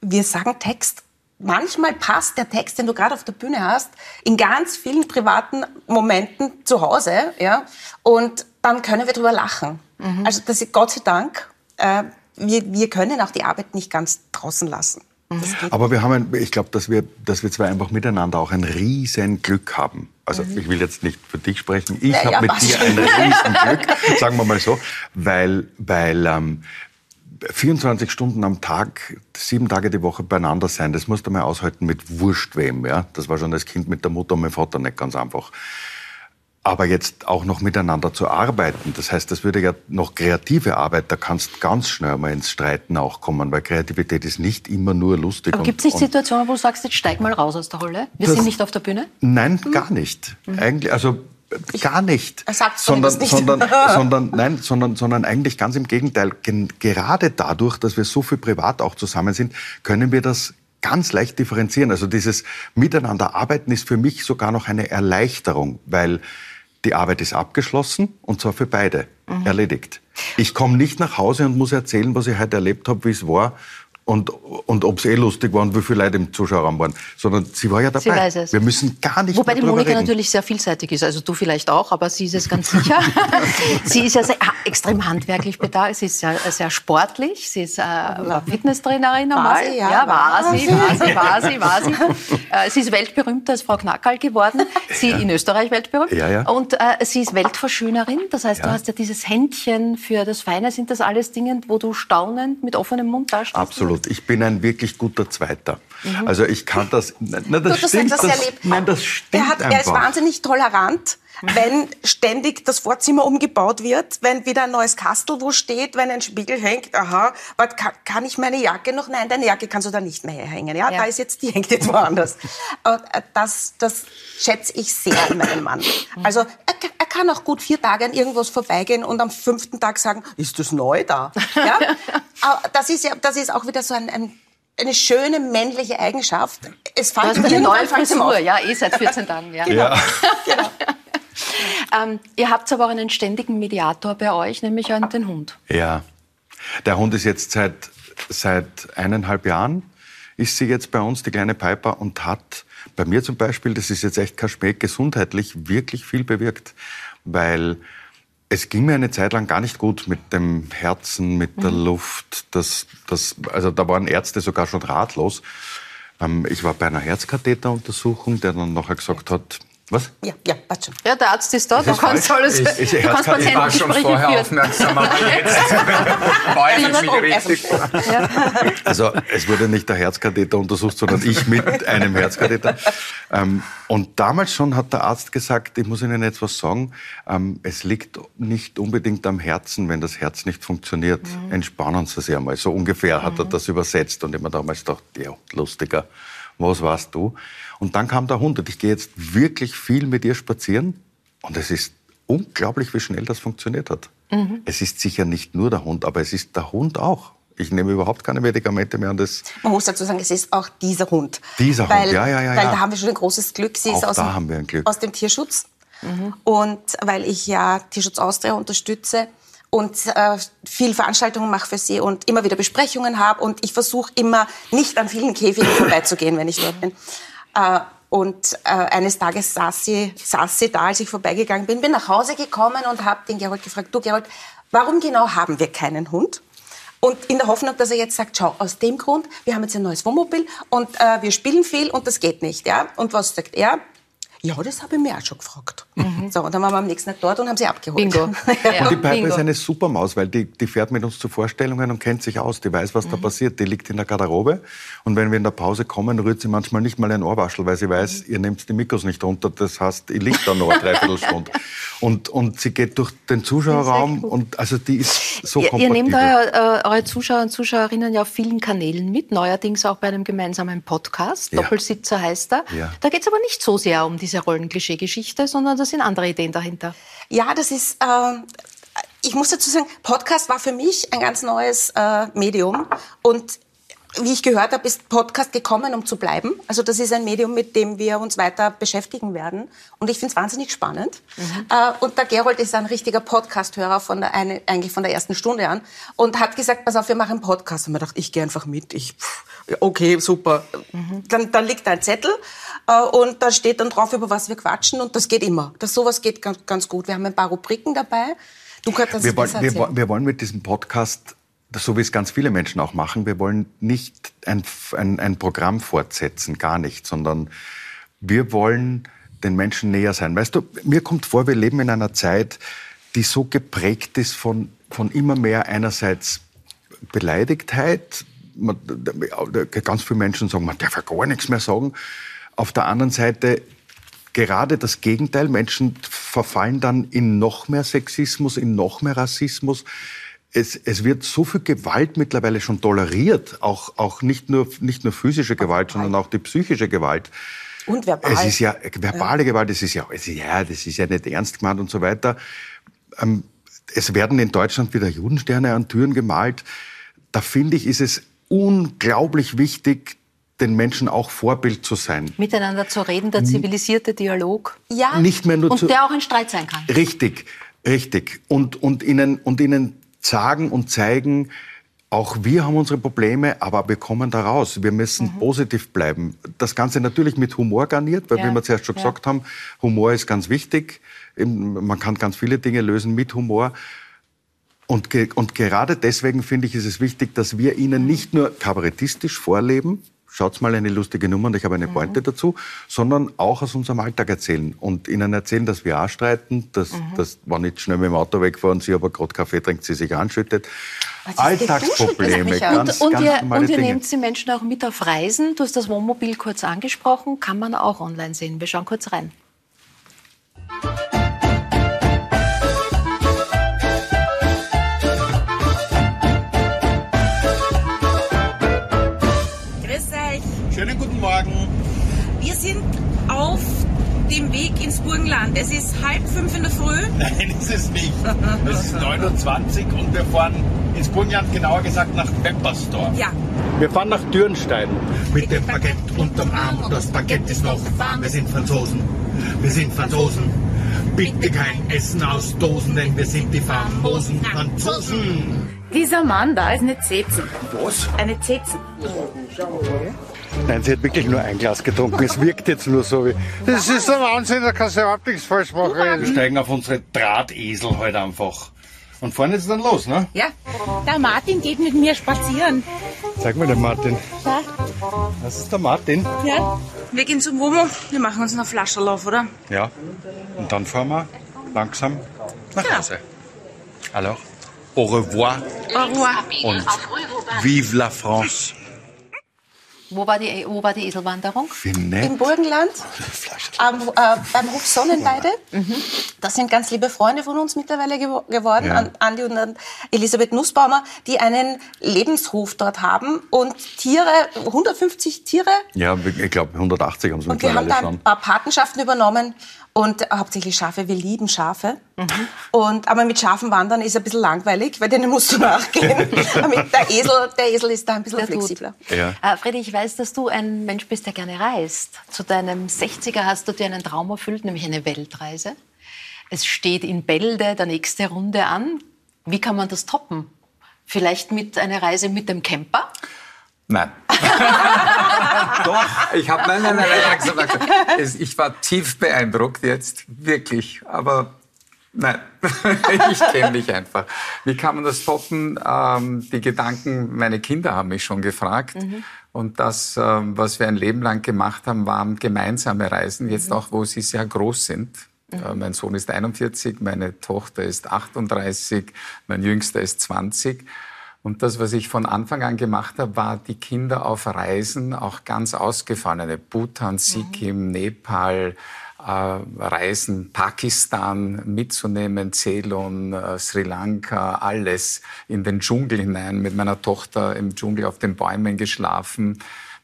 wir sagen Text manchmal passt der Text, den du gerade auf der Bühne hast, in ganz vielen privaten Momenten zu Hause, ja, und dann können wir drüber lachen. Mhm. Also das ist Gott sei Dank, äh, wir, wir können auch die Arbeit nicht ganz draußen lassen. Mhm. Aber wir haben, ein, ich glaube, dass wir, dass wir zwei einfach miteinander auch ein riesen Glück haben. Also mhm. ich will jetzt nicht für dich sprechen, ich ja, habe mit dir ein riesen Glück, [laughs] sagen wir mal so, weil, weil ähm, 24 Stunden am Tag, sieben Tage die Woche beieinander sein, das musst du mal aushalten mit wurscht wem. Ja? Das war schon als Kind mit der Mutter und meinem Vater nicht ganz einfach. Aber jetzt auch noch miteinander zu arbeiten, das heißt, das würde ja noch kreative Arbeit, da kannst ganz schnell mal ins Streiten auch kommen, weil Kreativität ist nicht immer nur lustig. Aber gibt es nicht Situationen, wo du sagst, jetzt steig mal raus aus der Rolle? Wir sind nicht auf der Bühne? Nein, hm. gar nicht. Mhm. Eigentlich, also gar nicht. Er sagt sondern, nicht. sondern, [laughs] sondern, nein, sondern, sondern eigentlich ganz im Gegenteil. Gerade dadurch, dass wir so viel privat auch zusammen sind, können wir das ganz leicht differenzieren. Also dieses Miteinander arbeiten ist für mich sogar noch eine Erleichterung, weil die Arbeit ist abgeschlossen und zwar für beide mhm. erledigt. Ich komme nicht nach Hause und muss erzählen, was ich heute erlebt habe, wie es war und, und ob es eh lustig war und wie viele Leute im Zuschauerraum waren, sondern sie war ja dabei. Sie weiß es. Wir müssen gar nicht Wobei die Monika reden. natürlich sehr vielseitig ist, also du vielleicht auch, aber sie ist es ganz sicher. [laughs] sie ist ja sehr, extrem handwerklich bedacht, sie ist sehr, sehr sportlich, sie ist äh, Fitnesstrainerin einmal. Sie, ja, ja, war sie, war sie, war sie, war sie. Äh, sie ist weltberühmt als Frau Knackerl geworden, sie ja. in Österreich weltberühmt ja, ja. und äh, sie ist Weltverschönerin, das heißt, du hast ja dieses Händchen für das Feine, sind das alles Dinge, wo du staunend mit offenem Mund dastehst? Absolut absolut. Ich bin ein wirklich guter Zweiter. Mhm. Also ich kann das. Na, das du, stimmt. Das, das, nein, das stimmt er, hat, er ist wahnsinnig tolerant wenn ständig das Vorzimmer umgebaut wird, wenn wieder ein neues Kastel wo steht, wenn ein Spiegel hängt, aha, warte, kann, kann, ich meine Jacke noch? Nein, deine Jacke kannst du da nicht mehr hängen. Ja, ja. da ist jetzt, die [laughs] hängt jetzt woanders. Äh, das, das schätze ich sehr an meinem Mann. Also er, er, kann auch gut vier Tage an irgendwas vorbeigehen und am fünften Tag sagen, ist das neu da? Ja? [laughs] das ist ja, das ist auch wieder so ein, ein eine schöne männliche Eigenschaft. Es fällt mir eine neue Frisur, ja, eh seit 14 Tagen. Ja. Genau. Ja. genau. [laughs] Ähm, ihr habt aber auch einen ständigen Mediator bei euch, nämlich den Hund. Ja, der Hund ist jetzt seit, seit eineinhalb Jahren, ist sie jetzt bei uns, die kleine Piper, und hat bei mir zum Beispiel, das ist jetzt echt kein Schmäck, gesundheitlich wirklich viel bewirkt, weil es ging mir eine Zeit lang gar nicht gut mit dem Herzen, mit der mhm. Luft. Das, das, also da waren Ärzte sogar schon ratlos. Ähm, ich war bei einer Herzkatheteruntersuchung, der dann nachher gesagt hat, was? Ja, ja, passt schon. Ja, der Arzt ist da, du kannst alles, ich, ich, du kannst Patientengespräche führen. Ich war schon vorher aufmerksam, aber [laughs] jetzt weiß ich mich richtig. Ja. Also es wurde nicht der Herzkatheter untersucht, sondern ich mit einem Herzkatheter. Ähm, und damals schon hat der Arzt gesagt, ich muss Ihnen jetzt was sagen, ähm, es liegt nicht unbedingt am Herzen, wenn das Herz nicht funktioniert. Mhm. Entspannen Sie sich einmal. So ungefähr hat er mhm. das übersetzt und ich mir damals gedacht, ja, lustiger, was warst du? Und dann kam der Hund und ich gehe jetzt wirklich viel mit ihr spazieren und es ist unglaublich, wie schnell das funktioniert hat. Mhm. Es ist sicher nicht nur der Hund, aber es ist der Hund auch. Ich nehme überhaupt keine Medikamente mehr an das. Man muss dazu sagen, es ist auch dieser Hund. Dieser weil, Hund, ja, ja, ja. Weil da haben wir schon ein großes Glück. Sie auch ist aus, da haben wir ein Glück. aus dem Tierschutz. Mhm. Und weil ich ja Tierschutz Austria unterstütze und äh, viel Veranstaltungen mache für sie und immer wieder Besprechungen habe und ich versuche immer nicht an vielen Käfigen vorbeizugehen, wenn ich dort bin. Äh, und äh, eines Tages saß sie, saß sie da, als ich vorbeigegangen bin, bin nach Hause gekommen und habe den Gerold gefragt, du Gerold, warum genau haben wir keinen Hund? Und in der Hoffnung, dass er jetzt sagt, schau, aus dem Grund, wir haben jetzt ein neues Wohnmobil und äh, wir spielen viel und das geht nicht. Ja? Und was sagt er? Ja, das habe ich mir auch schon gefragt. Mhm. So, und dann waren wir am nächsten Tag dort und haben sie abgeholt. Bingo. [laughs] ja. Und die Piper ist eine super Maus, weil die, die fährt mit uns zu Vorstellungen und kennt sich aus. Die weiß, was mhm. da passiert. Die liegt in der Garderobe. Und wenn wir in der Pause kommen, rührt sie manchmal nicht mal ein Ohrwaschel, weil sie weiß, mhm. ihr nehmt die Mikros nicht runter. Das heißt, ihr liegt da noch eine Dreiviertelstunde. [laughs] und, und sie geht durch den Zuschauerraum und also die ist so ihr, kompatibel. Ihr nehmt eure, äh, eure Zuschauer und Zuschauerinnen ja auf vielen Kanälen mit, neuerdings auch bei einem gemeinsamen Podcast. Ja. Doppelsitzer heißt er. Ja. Da geht es aber nicht so sehr um diese Rollenklischee-Geschichte, sondern da sind andere Ideen dahinter. Ja, das ist, äh, ich muss dazu sagen, Podcast war für mich ein ganz neues äh, Medium und wie ich gehört habe, ist Podcast gekommen, um zu bleiben. Also das ist ein Medium, mit dem wir uns weiter beschäftigen werden. Und ich finde es wahnsinnig spannend. Mhm. Äh, und der Gerold ist ein richtiger Podcast-Hörer von der, eine, eigentlich von der ersten Stunde an und hat gesagt, pass auf, wir machen einen Podcast. Und mir dachte, ich gehe einfach mit. Ich, pff, okay, super. Mhm. Dann, dann liegt da ein Zettel äh, und da steht dann drauf, über was wir quatschen. Und das geht immer. Das sowas geht ganz, ganz gut. Wir haben ein paar Rubriken dabei. Du kannst wir, wollen, wir, wir wollen mit diesem Podcast so wie es ganz viele Menschen auch machen, wir wollen nicht ein, ein, ein Programm fortsetzen, gar nicht, sondern wir wollen den Menschen näher sein. Weißt du, mir kommt vor, wir leben in einer Zeit, die so geprägt ist von, von immer mehr einerseits Beleidigtheit. Man, ganz viele Menschen sagen, man darf ja gar nichts mehr sagen. Auf der anderen Seite gerade das Gegenteil. Menschen verfallen dann in noch mehr Sexismus, in noch mehr Rassismus es, es wird so viel Gewalt mittlerweile schon toleriert, auch, auch nicht, nur, nicht nur physische Gewalt, sondern auch die psychische Gewalt. Und verbal. Es ist ja verbale ja. Gewalt, es ist ja, es ist, ja, das ist ja nicht ernst gemeint und so weiter. Ähm, es werden in Deutschland wieder Judensterne an Türen gemalt. Da finde ich, ist es unglaublich wichtig, den Menschen auch Vorbild zu sein. Miteinander zu reden, der zivilisierte Dialog. Ja. Nicht mehr nur und zu, der auch ein Streit sein kann. Richtig, richtig. Und, und, ihnen, und ihnen sagen und zeigen, auch wir haben unsere Probleme, aber wir kommen da raus. Wir müssen mhm. positiv bleiben. Das Ganze natürlich mit Humor garniert, weil, ja. wie wir zuerst schon ja. gesagt haben, Humor ist ganz wichtig. Man kann ganz viele Dinge lösen mit Humor. Und, ge und gerade deswegen finde ich, ist es wichtig, dass wir ihnen mhm. nicht nur kabarettistisch vorleben, schaut mal eine lustige Nummer und ich habe eine. Pointe mhm. dazu, sondern auch aus unserem Alltag erzählen und ihnen erzählen, dass wir auch streiten, dass, mhm. dass wenn ich schnell mit dem Auto wegfahren, sie aber gerade Kaffee trinkt, sie sich anschüttet. Alltagsprobleme, ganz, und, und, ihr, und ihr nehmt die Menschen auch mit auf Reisen. Du hast das Wohnmobil kurz angesprochen, kann man auch online sehen. Wir schauen kurz rein. Morgen. Wir sind auf dem Weg ins Burgenland. Es ist halb fünf in der Früh. [laughs] Nein, ist es nicht. Es ist 29 und wir fahren ins Burgenland, genauer gesagt nach Peppersdorf. Ja. Wir fahren nach Dürnstein. Mit dem Baguette unterm Arm und das Baguette ist noch warm. Wir sind Franzosen. Wir sind Franzosen. Bitte kein Essen aus Dosen, denn wir sind die famosen Franzosen. Dieser Mann da ist eine Zezen. Was? Eine Zezen. Nein, sie hat wirklich nur ein Glas getrunken. Es wirkt jetzt nur so wie. Das ist der Wahnsinn, da kannst du überhaupt nichts falsch machen. Wir steigen auf unsere Drahtesel heute halt einfach. Und vorne ist es dann los, ne? Ja. Der Martin geht mit mir spazieren. Zeig mal den Martin. Ja. Das ist der Martin. Ja. Wir gehen zum Womo. Wir machen uns eine Flasche auf, oder? Ja. Und dann fahren wir langsam nach genau. Hause. Alors, au revoir. Au revoir. Und vive la France. Wo war die, wo war die Eselwanderung? Im Burgenland, [laughs] am, äh, beim Hof Sonnenweide. Mhm. Das sind ganz liebe Freunde von uns mittlerweile gewo geworden, ja. Andi und Elisabeth Nussbaumer, die einen Lebenshof dort haben und Tiere, 150 Tiere. Ja, ich glaube 180 haben sie und mittlerweile schon. wir haben da ein paar Patenschaften übernommen und hauptsächlich Schafe. Wir lieben Schafe. Mhm. Und, aber mit Schafen wandern ist ein bisschen langweilig, weil denen musst du [laughs] nachgehen. [laughs] der, Esel, der Esel ist da ein bisschen der flexibler. Ja. Äh, Freddy, ich weiß, dass du ein Mensch bist, der gerne reist. Zu deinem 60er hast du dir einen Traum erfüllt, nämlich eine Weltreise. Es steht in Bälde der nächste Runde an. Wie kann man das toppen? Vielleicht mit einer Reise mit dem Camper? Nein. [laughs] Doch. Ich habe nein, nein, nein, nein, nein, Ich war tief beeindruckt jetzt, wirklich. Aber Nein, [laughs] ich kenne mich einfach. Wie kann man das toppen? Ähm, die Gedanken, meine Kinder haben mich schon gefragt. Mhm. Und das, ähm, was wir ein Leben lang gemacht haben, waren gemeinsame Reisen, jetzt mhm. auch, wo sie sehr groß sind. Mhm. Äh, mein Sohn ist 41, meine Tochter ist 38, mein Jüngster ist 20. Und das, was ich von Anfang an gemacht habe, war die Kinder auf Reisen, auch ganz ausgefallene. Bhutan, mhm. Sikkim, Nepal, Reisen, Pakistan mitzunehmen, Ceylon, äh, Sri Lanka, alles in den Dschungel hinein, mit meiner Tochter im Dschungel auf den Bäumen geschlafen,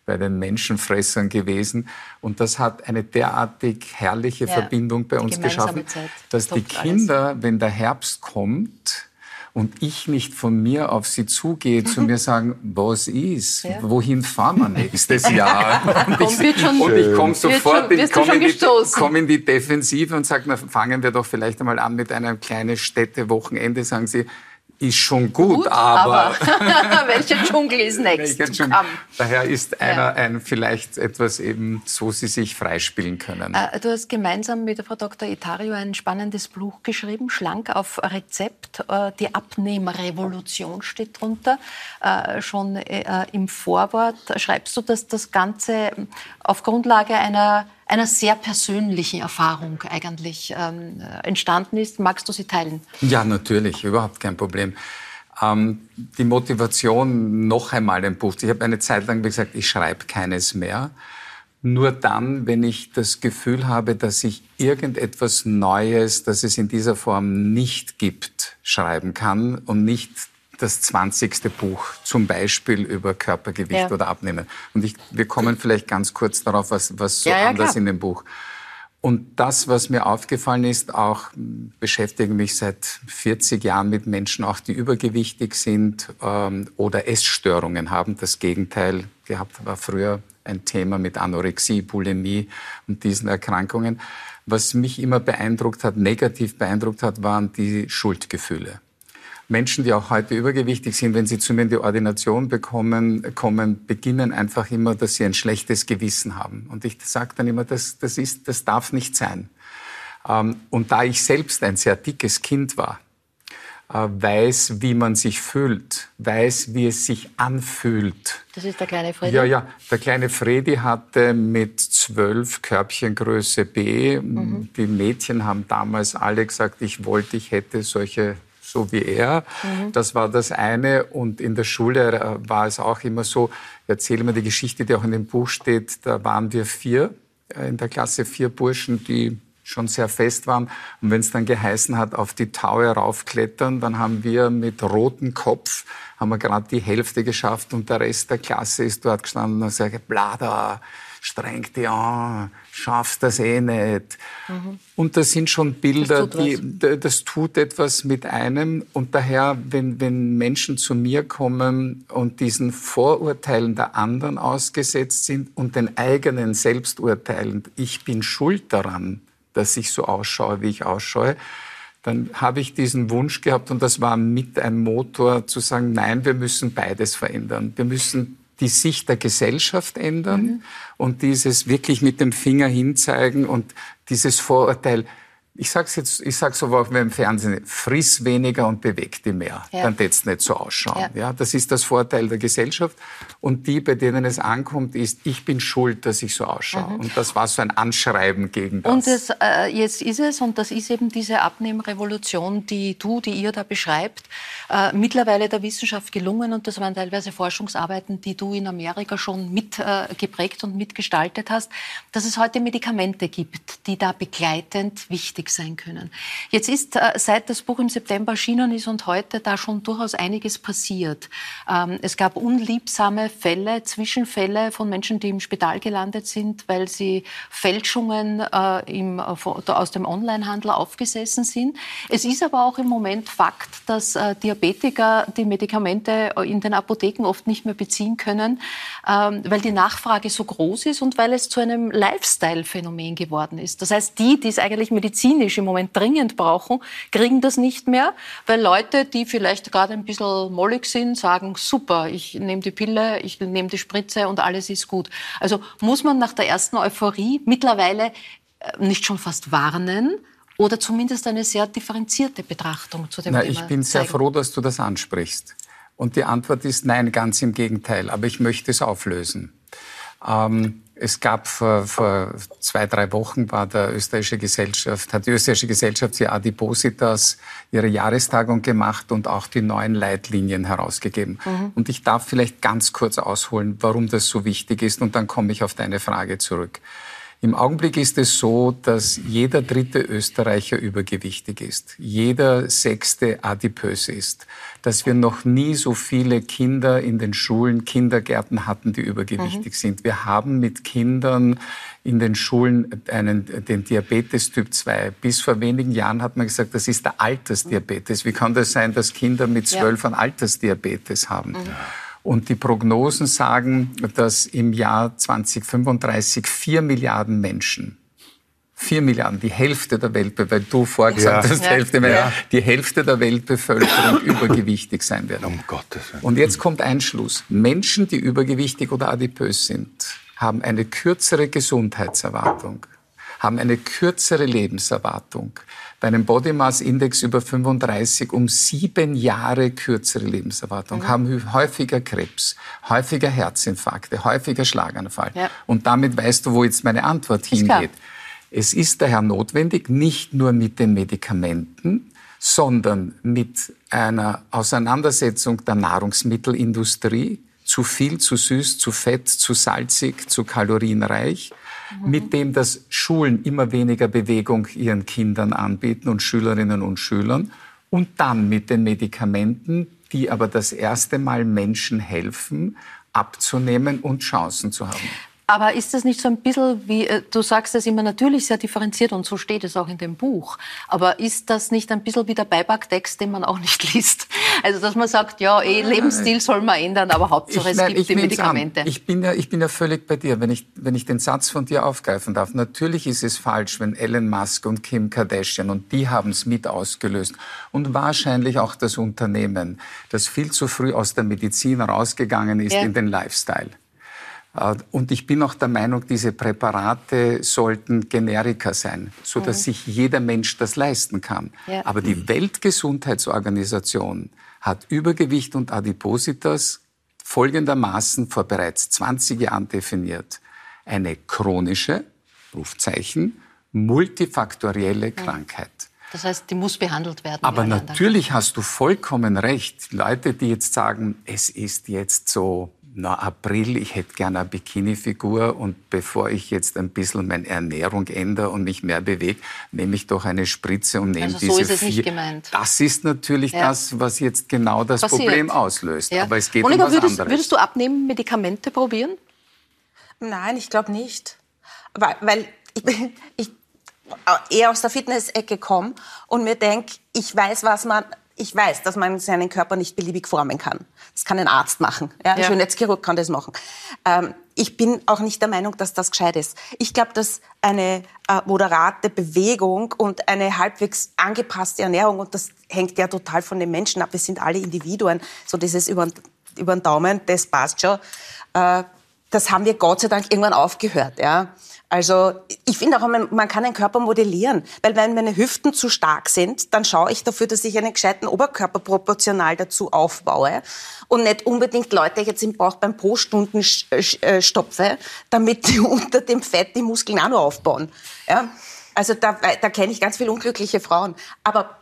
bei den Menschenfressern gewesen. Und das hat eine derartig herrliche ja, Verbindung bei uns geschaffen, dass die Kinder, alles. wenn der Herbst kommt, und ich nicht von mir auf sie zugehe, zu mir [laughs] sagen, was ist? Ja. Wohin fahren wir nächstes [laughs] Jahr? und ich, und ich komme sofort in, komm in, die, komm in die Defensive und sage, na, fangen wir doch vielleicht einmal an mit einem kleinen Städtewochenende, sagen sie, ist schon gut, gut aber, aber [laughs] welcher Dschungel ist [laughs] next? Dschungel? Daher ist einer ja. ein vielleicht etwas eben, so sie sich freispielen können. Äh, du hast gemeinsam mit der Frau Dr. Itario ein spannendes Buch geschrieben, Schlank auf Rezept. Äh, die Abnehmerrevolution steht drunter. Äh, schon äh, im Vorwort schreibst du, dass das Ganze auf Grundlage einer einer sehr persönlichen Erfahrung eigentlich ähm, entstanden ist. Magst du sie teilen? Ja, natürlich, überhaupt kein Problem. Ähm, die Motivation, noch einmal ein Buch. Ich habe eine Zeit lang gesagt, ich schreibe keines mehr. Nur dann, wenn ich das Gefühl habe, dass ich irgendetwas Neues, das es in dieser Form nicht gibt, schreiben kann und nicht das 20. Buch zum Beispiel über Körpergewicht ja. oder Abnehmen. Und ich, wir kommen vielleicht ganz kurz darauf, was, was so ja, ja, anders klar. in dem Buch. Und das, was mir aufgefallen ist, auch beschäftige mich seit 40 Jahren mit Menschen, auch die übergewichtig sind ähm, oder Essstörungen haben. Das Gegenteil gehabt war früher ein Thema mit Anorexie, Bulimie und diesen Erkrankungen. Was mich immer beeindruckt hat, negativ beeindruckt hat, waren die Schuldgefühle. Menschen, die auch heute übergewichtig sind, wenn sie zu mir in die Ordination bekommen, kommen, beginnen einfach immer, dass sie ein schlechtes Gewissen haben. Und ich sage dann immer, das, das, ist, das darf nicht sein. Ähm, und da ich selbst ein sehr dickes Kind war, äh, weiß, wie man sich fühlt, weiß, wie es sich anfühlt. Das ist der kleine Freddy? Ja, ja. Der kleine Freddy hatte mit zwölf Körbchengröße B. Mhm. Die Mädchen haben damals alle gesagt, ich wollte, ich hätte solche so wie er. Mhm. Das war das eine. Und in der Schule äh, war es auch immer so, ich erzähle mir die Geschichte, die auch in dem Buch steht, da waren wir vier äh, in der Klasse, vier Burschen, die schon sehr fest waren. Und wenn es dann geheißen hat, auf die Taue raufklettern, dann haben wir mit rotem Kopf, haben wir gerade die Hälfte geschafft und der Rest der Klasse ist dort gestanden und sagt, Blada, streng dich an, schaffst das eh nicht. Mhm. Und das sind schon Bilder, das die, das tut etwas mit einem. Und daher, wenn, wenn Menschen zu mir kommen und diesen Vorurteilen der anderen ausgesetzt sind und den eigenen Selbsturteilen, ich bin schuld daran, dass ich so ausschaue, wie ich ausschaue, dann habe ich diesen Wunsch gehabt und das war mit ein Motor zu sagen, nein, wir müssen beides verändern. Wir müssen die Sicht der Gesellschaft ändern mhm. und dieses wirklich mit dem Finger hinzeigen und dieses Vorurteil, ich sag's jetzt, ich sag's aber auch im Fernsehen, friss weniger und beweg dich mehr. Ja. Dann tät's nicht so ausschauen. Ja. ja. das ist das Vorteil der Gesellschaft. Und die, bei denen es ankommt, ist, ich bin schuld, dass ich so ausschaue. Mhm. Und das war so ein Anschreiben gegen das. Und das, äh, jetzt ist es, und das ist eben diese Abnehmrevolution, die du, die ihr da beschreibt, äh, mittlerweile der Wissenschaft gelungen. Und das waren teilweise Forschungsarbeiten, die du in Amerika schon mitgeprägt äh, und mitgestaltet hast, dass es heute Medikamente gibt, die da begleitend wichtig wichtig sein können. Jetzt ist, äh, seit das Buch im September erschienen ist und heute da schon durchaus einiges passiert. Ähm, es gab unliebsame Fälle, Zwischenfälle von Menschen, die im Spital gelandet sind, weil sie Fälschungen äh, im, aus dem Onlinehandel aufgesessen sind. Es ist aber auch im Moment Fakt, dass äh, Diabetiker die Medikamente in den Apotheken oft nicht mehr beziehen können, ähm, weil die Nachfrage so groß ist und weil es zu einem Lifestyle-Phänomen geworden ist. Das heißt, die, die es eigentlich Medizin medizinisch im Moment dringend brauchen, kriegen das nicht mehr, weil Leute, die vielleicht gerade ein bisschen mollig sind, sagen, super, ich nehme die Pille, ich nehme die Spritze und alles ist gut. Also muss man nach der ersten Euphorie mittlerweile äh, nicht schon fast warnen, Oder zumindest eine sehr differenzierte Betrachtung zu dem Na, Thema Ich bin sehr zeigen? froh, dass du das ansprichst. Und die Antwort ist nein, ganz im Gegenteil. Aber ich möchte es auflösen. Ähm, es gab vor, vor, zwei, drei Wochen war der österreichische Gesellschaft, hat die österreichische Gesellschaft für Adipositas ihre Jahrestagung gemacht und auch die neuen Leitlinien herausgegeben. Mhm. Und ich darf vielleicht ganz kurz ausholen, warum das so wichtig ist und dann komme ich auf deine Frage zurück. Im Augenblick ist es so, dass jeder dritte Österreicher übergewichtig ist, jeder sechste adipös ist, dass wir noch nie so viele Kinder in den Schulen, Kindergärten hatten, die übergewichtig mhm. sind. Wir haben mit Kindern in den Schulen einen, den Diabetes Typ 2. Bis vor wenigen Jahren hat man gesagt, das ist der Altersdiabetes. Wie kann das sein, dass Kinder mit zwölf ja. an Altersdiabetes haben? Mhm. Und die Prognosen sagen, dass im Jahr 2035 vier Milliarden Menschen Vier Milliarden, die Hälfte der Welt, weil du vorgesagt ja. hast, ja. Hälfte, ja. die Hälfte der Weltbevölkerung [laughs] übergewichtig sein wird. Um Gottes Willen. Und jetzt kommt ein Schluss. Menschen, die übergewichtig oder adipös sind, haben eine kürzere Gesundheitserwartung, haben eine kürzere Lebenserwartung, bei einem Body Mass Index über 35 um sieben Jahre kürzere Lebenserwartung, mhm. haben häufiger Krebs, häufiger Herzinfarkte, häufiger Schlaganfall. Ja. Und damit weißt du, wo jetzt meine Antwort hingeht. Es ist daher notwendig, nicht nur mit den Medikamenten, sondern mit einer Auseinandersetzung der Nahrungsmittelindustrie, zu viel, zu süß, zu fett, zu salzig, zu kalorienreich, mhm. mit dem das Schulen immer weniger Bewegung ihren Kindern anbieten und Schülerinnen und Schülern und dann mit den Medikamenten, die aber das erste Mal Menschen helfen, abzunehmen und Chancen zu haben. Aber ist das nicht so ein bisschen wie, äh, du sagst es immer natürlich sehr differenziert und so steht es auch in dem Buch. Aber ist das nicht ein bisschen wie der Beipacktext, den man auch nicht [laughs] liest? Also, dass man sagt, ja, eh, Lebensstil soll man ändern, aber Hauptsache ich, nein, es gibt die Medikamente. Ich bin, ja, ich bin ja völlig bei dir, wenn ich, wenn ich den Satz von dir aufgreifen darf. Natürlich ist es falsch, wenn Elon Musk und Kim Kardashian, und die haben es mit ausgelöst, und wahrscheinlich auch das Unternehmen, das viel zu früh aus der Medizin rausgegangen ist ja. in den Lifestyle. Äh, und ich bin auch der Meinung, diese Präparate sollten Generika sein, so dass mhm. sich jeder Mensch das leisten kann. Ja. Aber die Weltgesundheitsorganisation hat Übergewicht und Adipositas folgendermaßen vor bereits 20 Jahren definiert. Eine chronische, Rufzeichen, multifaktorielle Krankheit. Das heißt, die muss behandelt werden. Aber natürlich hast du vollkommen recht. Leute, die jetzt sagen, es ist jetzt so na, April, ich hätte gerne eine Bikini-Figur und bevor ich jetzt ein bisschen meine Ernährung ändere und mich mehr bewege, nehme ich doch eine Spritze und nehme also diese so ist es vier. Nicht gemeint. Das ist natürlich ja. das, was jetzt genau das Passiert. Problem auslöst. Ja. Aber es geht Monika, um was würdest, anderes. Würdest du abnehmen, Medikamente probieren? Nein, ich glaube nicht. Weil, weil ich, ich eher aus der Fitness-Ecke komme und mir denke, ich weiß, was man ich weiß, dass man seinen Körper nicht beliebig formen kann. Das kann ein Arzt machen. Ja, ein ja. Schönheitschirurg kann das machen. Ähm, ich bin auch nicht der Meinung, dass das gescheit ist. Ich glaube, dass eine äh, moderate Bewegung und eine halbwegs angepasste Ernährung, und das hängt ja total von den Menschen ab, wir sind alle Individuen, so dieses über, über den Daumen, das passt schon, äh, das haben wir Gott sei Dank irgendwann aufgehört. Ja. Also ich finde auch, man kann einen Körper modellieren, weil wenn meine Hüften zu stark sind, dann schaue ich dafür, dass ich einen gescheiten Oberkörper proportional dazu aufbaue und nicht unbedingt Leute jetzt im Bauch beim Po-Stunden äh, stopfe, damit die [laughs] unter dem Fett die Muskeln auch noch aufbauen. Ja? Also da, da kenne ich ganz viele unglückliche Frauen. Aber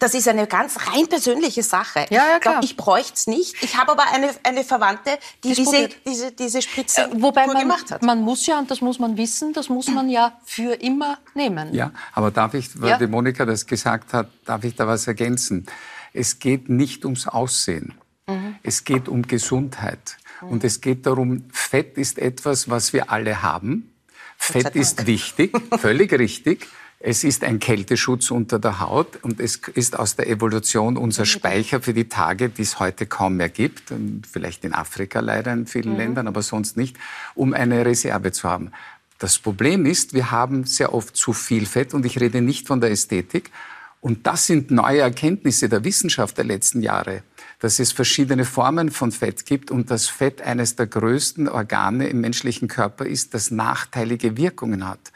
das ist eine ganz rein persönliche Sache. Ja, ja, klar. Ich, ich bräuchte es nicht. Ich habe aber eine, eine Verwandte, die diese, diese, diese Spritze äh, Wobei man, gemacht hat. Man muss ja, und das muss man wissen, das muss man ja für immer nehmen. Ja, aber darf ich, weil ja. die Monika das gesagt hat, darf ich da was ergänzen? Es geht nicht ums Aussehen. Mhm. Es geht um Gesundheit. Mhm. Und es geht darum, Fett ist etwas, was wir alle haben. Fett ist wichtig, völlig richtig. Es ist ein Kälteschutz unter der Haut und es ist aus der Evolution unser Speicher für die Tage, die es heute kaum mehr gibt, vielleicht in Afrika leider in vielen mhm. Ländern, aber sonst nicht, um eine Reserve zu haben. Das Problem ist, wir haben sehr oft zu viel Fett und ich rede nicht von der Ästhetik. Und das sind neue Erkenntnisse der Wissenschaft der letzten Jahre, dass es verschiedene Formen von Fett gibt und dass Fett eines der größten Organe im menschlichen Körper ist, das nachteilige Wirkungen hat.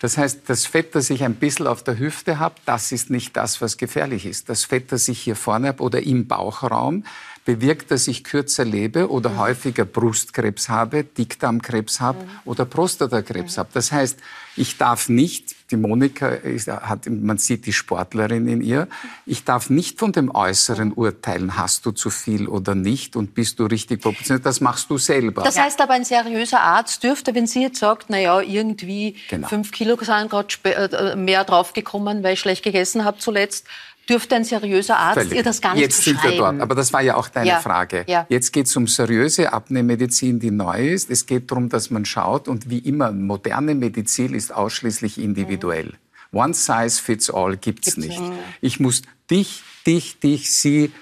Das heißt, das Fett, das ich ein bisschen auf der Hüfte habe, das ist nicht das, was gefährlich ist. Das Fett, das ich hier vorne habe oder im Bauchraum, bewirkt, dass ich kürzer lebe oder mhm. häufiger Brustkrebs habe, Dickdarmkrebs habe mhm. oder Prostatakrebs mhm. habe. Das heißt, ich darf nicht, die Monika ist, hat, man sieht die Sportlerin in ihr, ich darf nicht von dem Äußeren urteilen, hast du zu viel oder nicht und bist du richtig proportioniert, das machst du selber. Das heißt aber, ein seriöser Arzt dürfte, wenn sie jetzt sagt, na ja, irgendwie genau. fünf Kilo sind gerade äh, mehr draufgekommen, weil ich schlecht gegessen habe zuletzt, dürfte ein seriöser Arzt Völlig. ihr das gar nicht Jetzt sind wir dort. Aber das war ja auch deine ja. Frage. Ja. Jetzt geht es um seriöse Abnehmmedizin, die neu ist. Es geht darum, dass man schaut und wie immer, moderne Medizin ist ausschließlich individuell. Mhm. One size fits all gibt's, gibt's nicht. Ich muss dich, dich, dich, sie,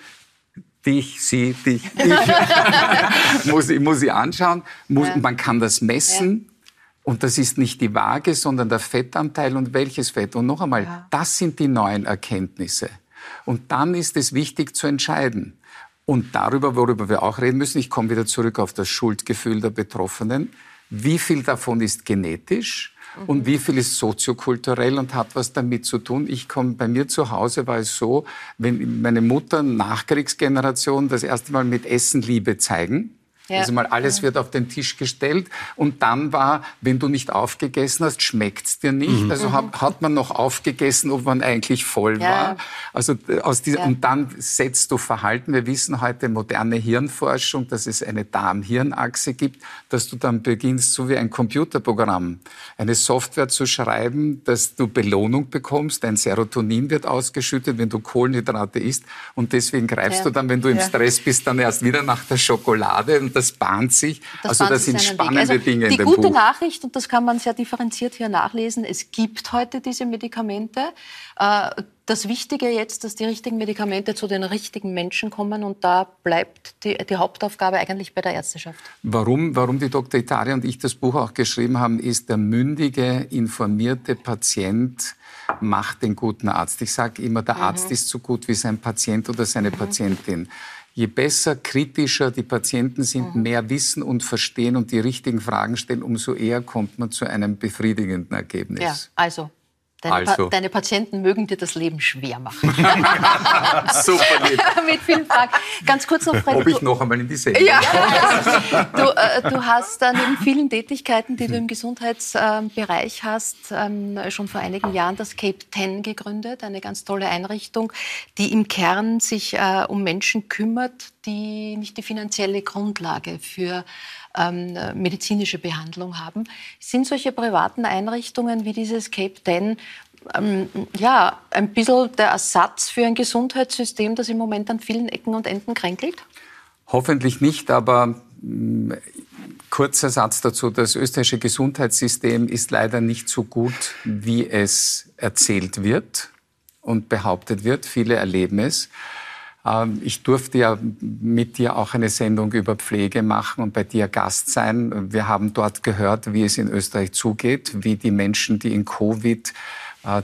dich, sie, dich, ich [laughs] muss, ich muss sie anschauen. Muss, ja. Man kann das messen. Und das ist nicht die Waage, sondern der Fettanteil und welches Fett. Und noch einmal, ja. das sind die neuen Erkenntnisse. Und dann ist es wichtig zu entscheiden. Und darüber, worüber wir auch reden müssen, ich komme wieder zurück auf das Schuldgefühl der Betroffenen. Wie viel davon ist genetisch und wie viel ist soziokulturell und hat was damit zu tun? Ich komme bei mir zu Hause war es so, wenn meine Mutter Nachkriegsgeneration das erste Mal mit Essen Liebe zeigen, ja. Also mal alles wird auf den Tisch gestellt und dann war, wenn du nicht aufgegessen hast, schmeckt's dir nicht. Mhm. Also hat, hat, man noch aufgegessen, ob man eigentlich voll ja. war. Also äh, aus dieser, ja. und dann setzt du Verhalten. Wir wissen heute moderne Hirnforschung, dass es eine Darm-Hirn-Achse gibt, dass du dann beginnst, so wie ein Computerprogramm, eine Software zu schreiben, dass du Belohnung bekommst. Dein Serotonin wird ausgeschüttet, wenn du Kohlenhydrate isst und deswegen greifst du dann, wenn du im Stress bist, dann erst wieder nach der Schokolade das bahnt sich. Das also das sind spannende also Dinge in dem Buch. Die gute Nachricht, und das kann man sehr differenziert hier nachlesen, es gibt heute diese Medikamente. Äh, das Wichtige jetzt, dass die richtigen Medikamente zu den richtigen Menschen kommen und da bleibt die, die, Hauptaufgabe eigentlich bei der Ärzteschaft. Warum, warum die Dr. Italia und ich das Buch auch geschrieben haben, ist der mündige, informierte Patient macht den guten Arzt. Ich sage immer, der mhm. Arzt ist so gut wie sein Patient oder seine mhm. Patientin je besser, kritischer die Patienten sind, mhm. mehr wissen und verstehen und die richtigen Fragen stellen, umso eher kommt man zu einem befriedigenden Ergebnis. Ja, also Deine, also. pa deine, Patienten mögen dir das Leben schwer machen. [laughs] Super lieb. [laughs] Mit vielen Fragen. Ganz kurz noch, Fred, Ob ich noch einmal in die Sendung ja, [laughs] du, äh, du, hast äh, neben vielen Tätigkeiten, die du im Gesundheitsbereich hast, ähm, schon vor einigen Jahren das Cape 10 gegründet, eine ganz tolle Einrichtung, die im Kern sich äh, um Menschen kümmert, die nicht die finanzielle Grundlage für ähm, medizinische Behandlung haben. Sind solche privaten Einrichtungen wie dieses Cape 10 ähm, ja, ein bisschen der Ersatz für ein Gesundheitssystem, das im Moment an vielen Ecken und Enden kränkelt? Hoffentlich nicht, aber mm, kurzer Satz dazu. Das österreichische Gesundheitssystem ist leider nicht so gut, wie es erzählt wird und behauptet wird. Viele erleben es. Ähm, ich durfte ja mit dir auch eine Sendung über Pflege machen und bei dir Gast sein. Wir haben dort gehört, wie es in Österreich zugeht, wie die Menschen, die in Covid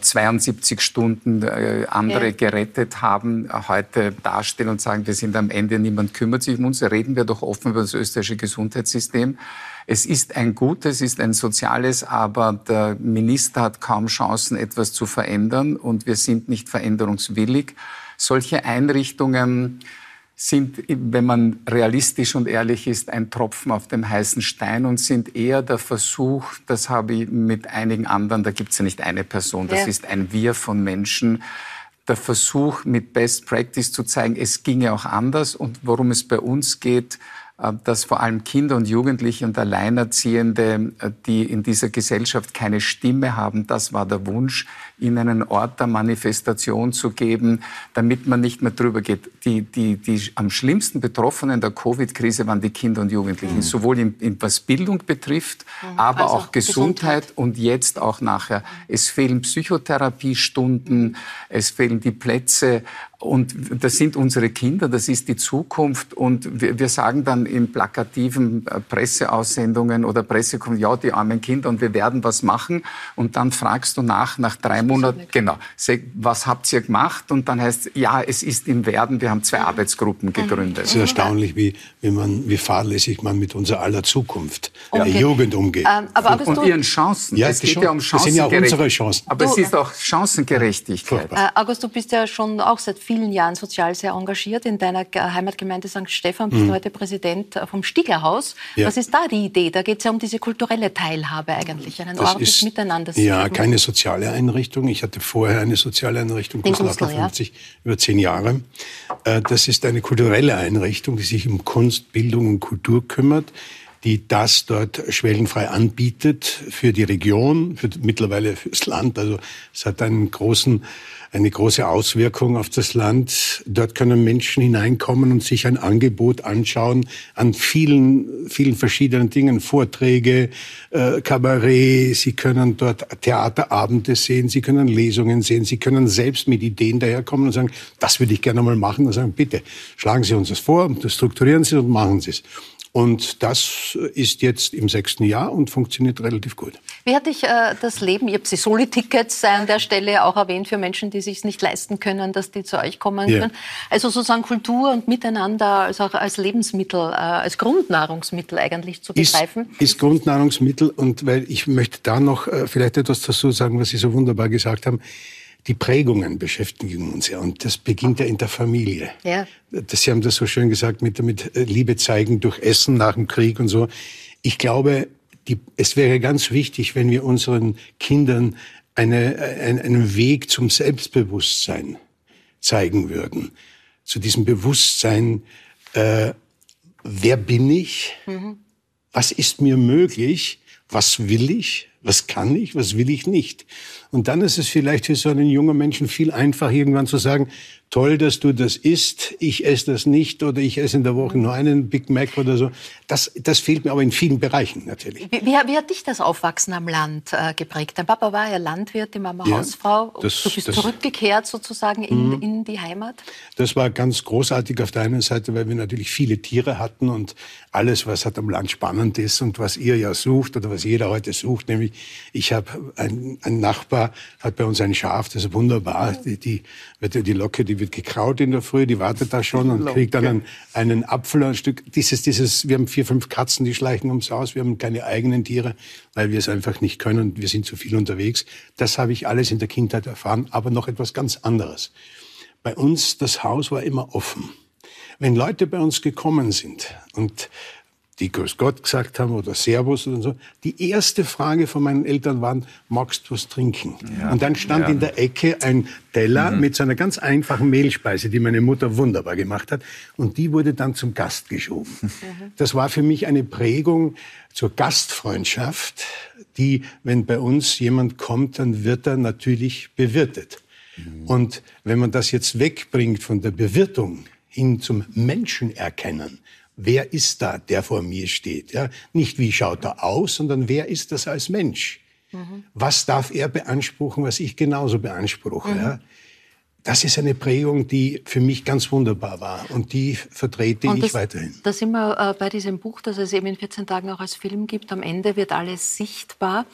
72 äh, Stunden äh, andere ja. gerettet haben, heute dastehen und sagen, wir sind am Ende, niemand kümmert sich um uns. Reden wir doch offen über das österreichische Gesundheitssystem. Es ist ein gutes, es ist ein soziales, aber der Minister hat kaum Chancen, etwas zu verändern und wir sind nicht veränderungswillig. Solche Einrichtungen sind, wenn man realistisch und ehrlich ist, ein Tropfen auf dem heißen Stein und sind eher der Versuch, das habe ich mit einigen anderen, da gibt es ja nicht eine Person, das ja. ist ein Wir von Menschen, der Versuch, mit Best Practice zu zeigen, es ginge auch anders und worum es bei uns geht, dass vor allem Kinder und Jugendliche und Alleinerziehende, äh, die in dieser Gesellschaft keine Stimme haben, das war der Wunsch, ihnen einen Ort der Manifestation zu geben, damit man nicht mehr drüber geht. Die, die, die am schlimmsten Betroffenen der Covid-Krise waren die Kinder und Jugendlichen, mhm. sowohl in, in, was Bildung betrifft, mhm. aber also auch Gesundheit, Gesundheit, und jetzt auch nachher. Es fehlen Psychotherapiestunden, es fehlen die Plätze und das sind unsere Kinder, das ist die Zukunft. Und wir, wir sagen dann in plakativen äh, Presseaussendungen oder Pressekonferenzen, ja, die armen Kinder und wir werden was machen. Und dann fragst du nach, nach drei Monaten, genau, was habt ihr gemacht? Und dann heißt ja, es ist im Werden, wir haben zwei Arbeitsgruppen gegründet. Es ist erstaunlich, wie, wie, man, wie fahrlässig man mit unserer aller Zukunft, okay. der Jugend umgeht. Ähm, aber und, und ihren Chancen. Ja, es geht ja um Chancen. Das sind ja auch unsere Chancen. Aber du, es ist auch Chancengerechtigkeit. Äh, August, du bist ja schon auch seit vielen Jahren sozial sehr engagiert. In deiner Heimatgemeinde St. Stephan bist mhm. du heute Präsident äh, vom Stieglerhaus. Ja. Was ist da die Idee? Da geht es ja um diese kulturelle Teilhabe eigentlich, ein das ist, Miteinander. Ja, keine soziale Einrichtung. Ich hatte vorher eine soziale Einrichtung, Den Künstler, 50, ja. über zehn Jahre. Äh, das ist eine kulturelle Einrichtung, die sich um Kunst, Bildung und Kultur kümmert die das dort schwellenfrei anbietet für die Region, für, mittlerweile fürs Land. Also es hat einen großen eine große Auswirkung auf das Land. Dort können Menschen hineinkommen und sich ein Angebot anschauen an vielen, vielen verschiedenen Dingen, Vorträge, äh, Kabarett. Sie können dort Theaterabende sehen, Sie können Lesungen sehen, Sie können selbst mit Ideen daherkommen und sagen, das würde ich gerne mal machen. Und sagen, bitte, schlagen Sie uns das vor, strukturieren Sie es und machen Sie es. Und das ist jetzt im sechsten Jahr und funktioniert relativ gut. Wie hat dich äh, das Leben, ihr habt die Soli-Tickets an der Stelle auch erwähnt für Menschen, die sich nicht leisten können, dass die zu euch kommen ja. können. Also sozusagen Kultur und Miteinander als auch als Lebensmittel, äh, als Grundnahrungsmittel eigentlich zu begreifen. Ist, ist Grundnahrungsmittel und weil ich möchte da noch äh, vielleicht etwas dazu sagen, was Sie so wunderbar gesagt haben die Prägungen beschäftigen uns ja. Und das beginnt ja in der Familie. Ja. Das, Sie haben das so schön gesagt mit, mit äh, Liebe zeigen durch Essen nach dem Krieg und so. Ich glaube, die, es wäre ganz wichtig, wenn wir unseren Kindern eine, ein, einen Weg zum Selbstbewusstsein zeigen würden. Zu diesem Bewusstsein, äh, wer bin ich? Mhm. Was ist mir möglich? Was will ich? Was kann ich? Was will ich nicht? Und dann ist es vielleicht für so einen jungen Menschen viel einfacher, irgendwann zu sagen, toll, dass du das isst, ich esse das nicht oder ich esse in der Woche nur einen Big Mac oder so. Das, das fehlt mir aber in vielen Bereichen natürlich. Wie, wie, wie hat dich das Aufwachsen am Land äh, geprägt? Dein Papa war ja Landwirt, die Mama ja, Hausfrau. Das, du bist das, zurückgekehrt sozusagen in, mhm. in die Heimat? Das war ganz großartig auf der einen Seite, weil wir natürlich viele Tiere hatten und alles, was halt am Land spannend ist und was ihr ja sucht oder was jeder heute sucht, nämlich ich habe einen, einen Nachbar, hat bei uns ein Schaf, das ist wunderbar, die, die, die Locke, die wird gekraut in der Früh, die wartet da schon und kriegt dann einen, einen Apfel, ein Stück. Dieses, dieses, wir haben vier, fünf Katzen, die schleichen ums Haus. Wir haben keine eigenen Tiere, weil wir es einfach nicht können und wir sind zu viel unterwegs. Das habe ich alles in der Kindheit erfahren, aber noch etwas ganz anderes. Bei uns, das Haus war immer offen. Wenn Leute bei uns gekommen sind und die Grüß Gott gesagt haben oder Servus und so. Die erste Frage von meinen Eltern war, magst du was trinken? Ja. Und dann stand ja. in der Ecke ein Teller mhm. mit so einer ganz einfachen Mehlspeise, die meine Mutter wunderbar gemacht hat. Und die wurde dann zum Gast geschoben. Mhm. Das war für mich eine Prägung zur Gastfreundschaft, die, wenn bei uns jemand kommt, dann wird er natürlich bewirtet. Mhm. Und wenn man das jetzt wegbringt von der Bewirtung hin zum Menschen erkennen, wer ist da, der vor mir steht? Ja? Nicht wie schaut er aus, sondern wer ist das als Mensch? Mhm. Was darf er beanspruchen, was ich genauso beanspruche? Mhm. Ja? Das ist eine Prägung, die für mich ganz wunderbar war und die vertrete und das, ich weiterhin. Da sind wir äh, bei diesem Buch, das es eben in 14 Tagen auch als Film gibt. Am Ende wird alles sichtbar.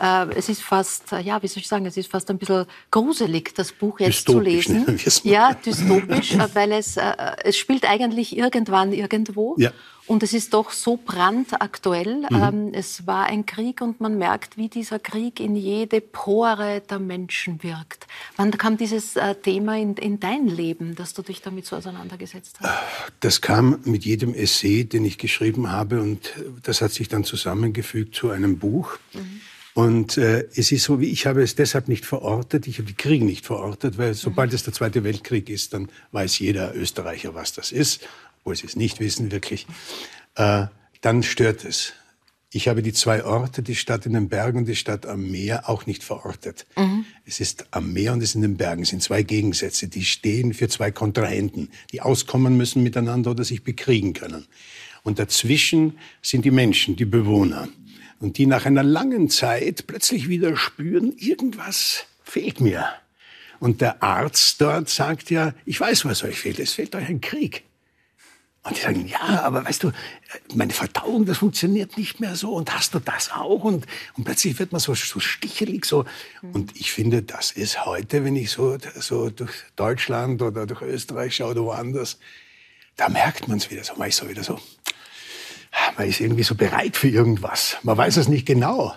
Äh, es ist fast, äh, ja, wie soll ich sagen, es ist fast ein bisschen gruselig, das Buch jetzt dystopisch, zu lesen. Ja, dystopisch, äh, [laughs] weil es, äh, es spielt eigentlich irgendwann irgendwo. Ja. Und es ist doch so brandaktuell. Mhm. Ähm, es war ein Krieg und man merkt, wie dieser Krieg in jede Pore der Menschen wirkt. Wann kam dieses äh, Thema in, in, dein Leben, dass du dich damit so auseinandergesetzt hast? Das kam mit jedem Essay, den ich geschrieben habe und das hat sich dann zusammengefügt zu einem Buch. Mhm. Und äh, es ist so, wie ich habe es deshalb nicht verortet, ich habe die Kriege nicht verortet, weil sobald mhm. es der Zweite Weltkrieg ist, dann weiß jeder Österreicher, was das ist obwohl sie es nicht wissen wirklich, äh, dann stört es. Ich habe die zwei Orte, die Stadt in den Bergen und die Stadt am Meer, auch nicht verortet. Mhm. Es ist am Meer und es ist in den Bergen. Es sind zwei Gegensätze, die stehen für zwei Kontrahenten, die auskommen müssen miteinander oder sich bekriegen können. Und dazwischen sind die Menschen, die Bewohner. Und die nach einer langen Zeit plötzlich wieder spüren, irgendwas fehlt mir. Und der Arzt dort sagt ja, ich weiß, was euch fehlt. Es fehlt euch ein Krieg. Und die sagen, ja, aber weißt du, meine Verdauung, das funktioniert nicht mehr so. Und hast du das auch? Und, und plötzlich wird man so, so stichelig. So. Und ich finde, das ist heute, wenn ich so, so durch Deutschland oder durch Österreich schaue oder woanders, da merkt man es wieder so. Man ist so wieder so, man ist irgendwie so bereit für irgendwas. Man weiß es nicht genau.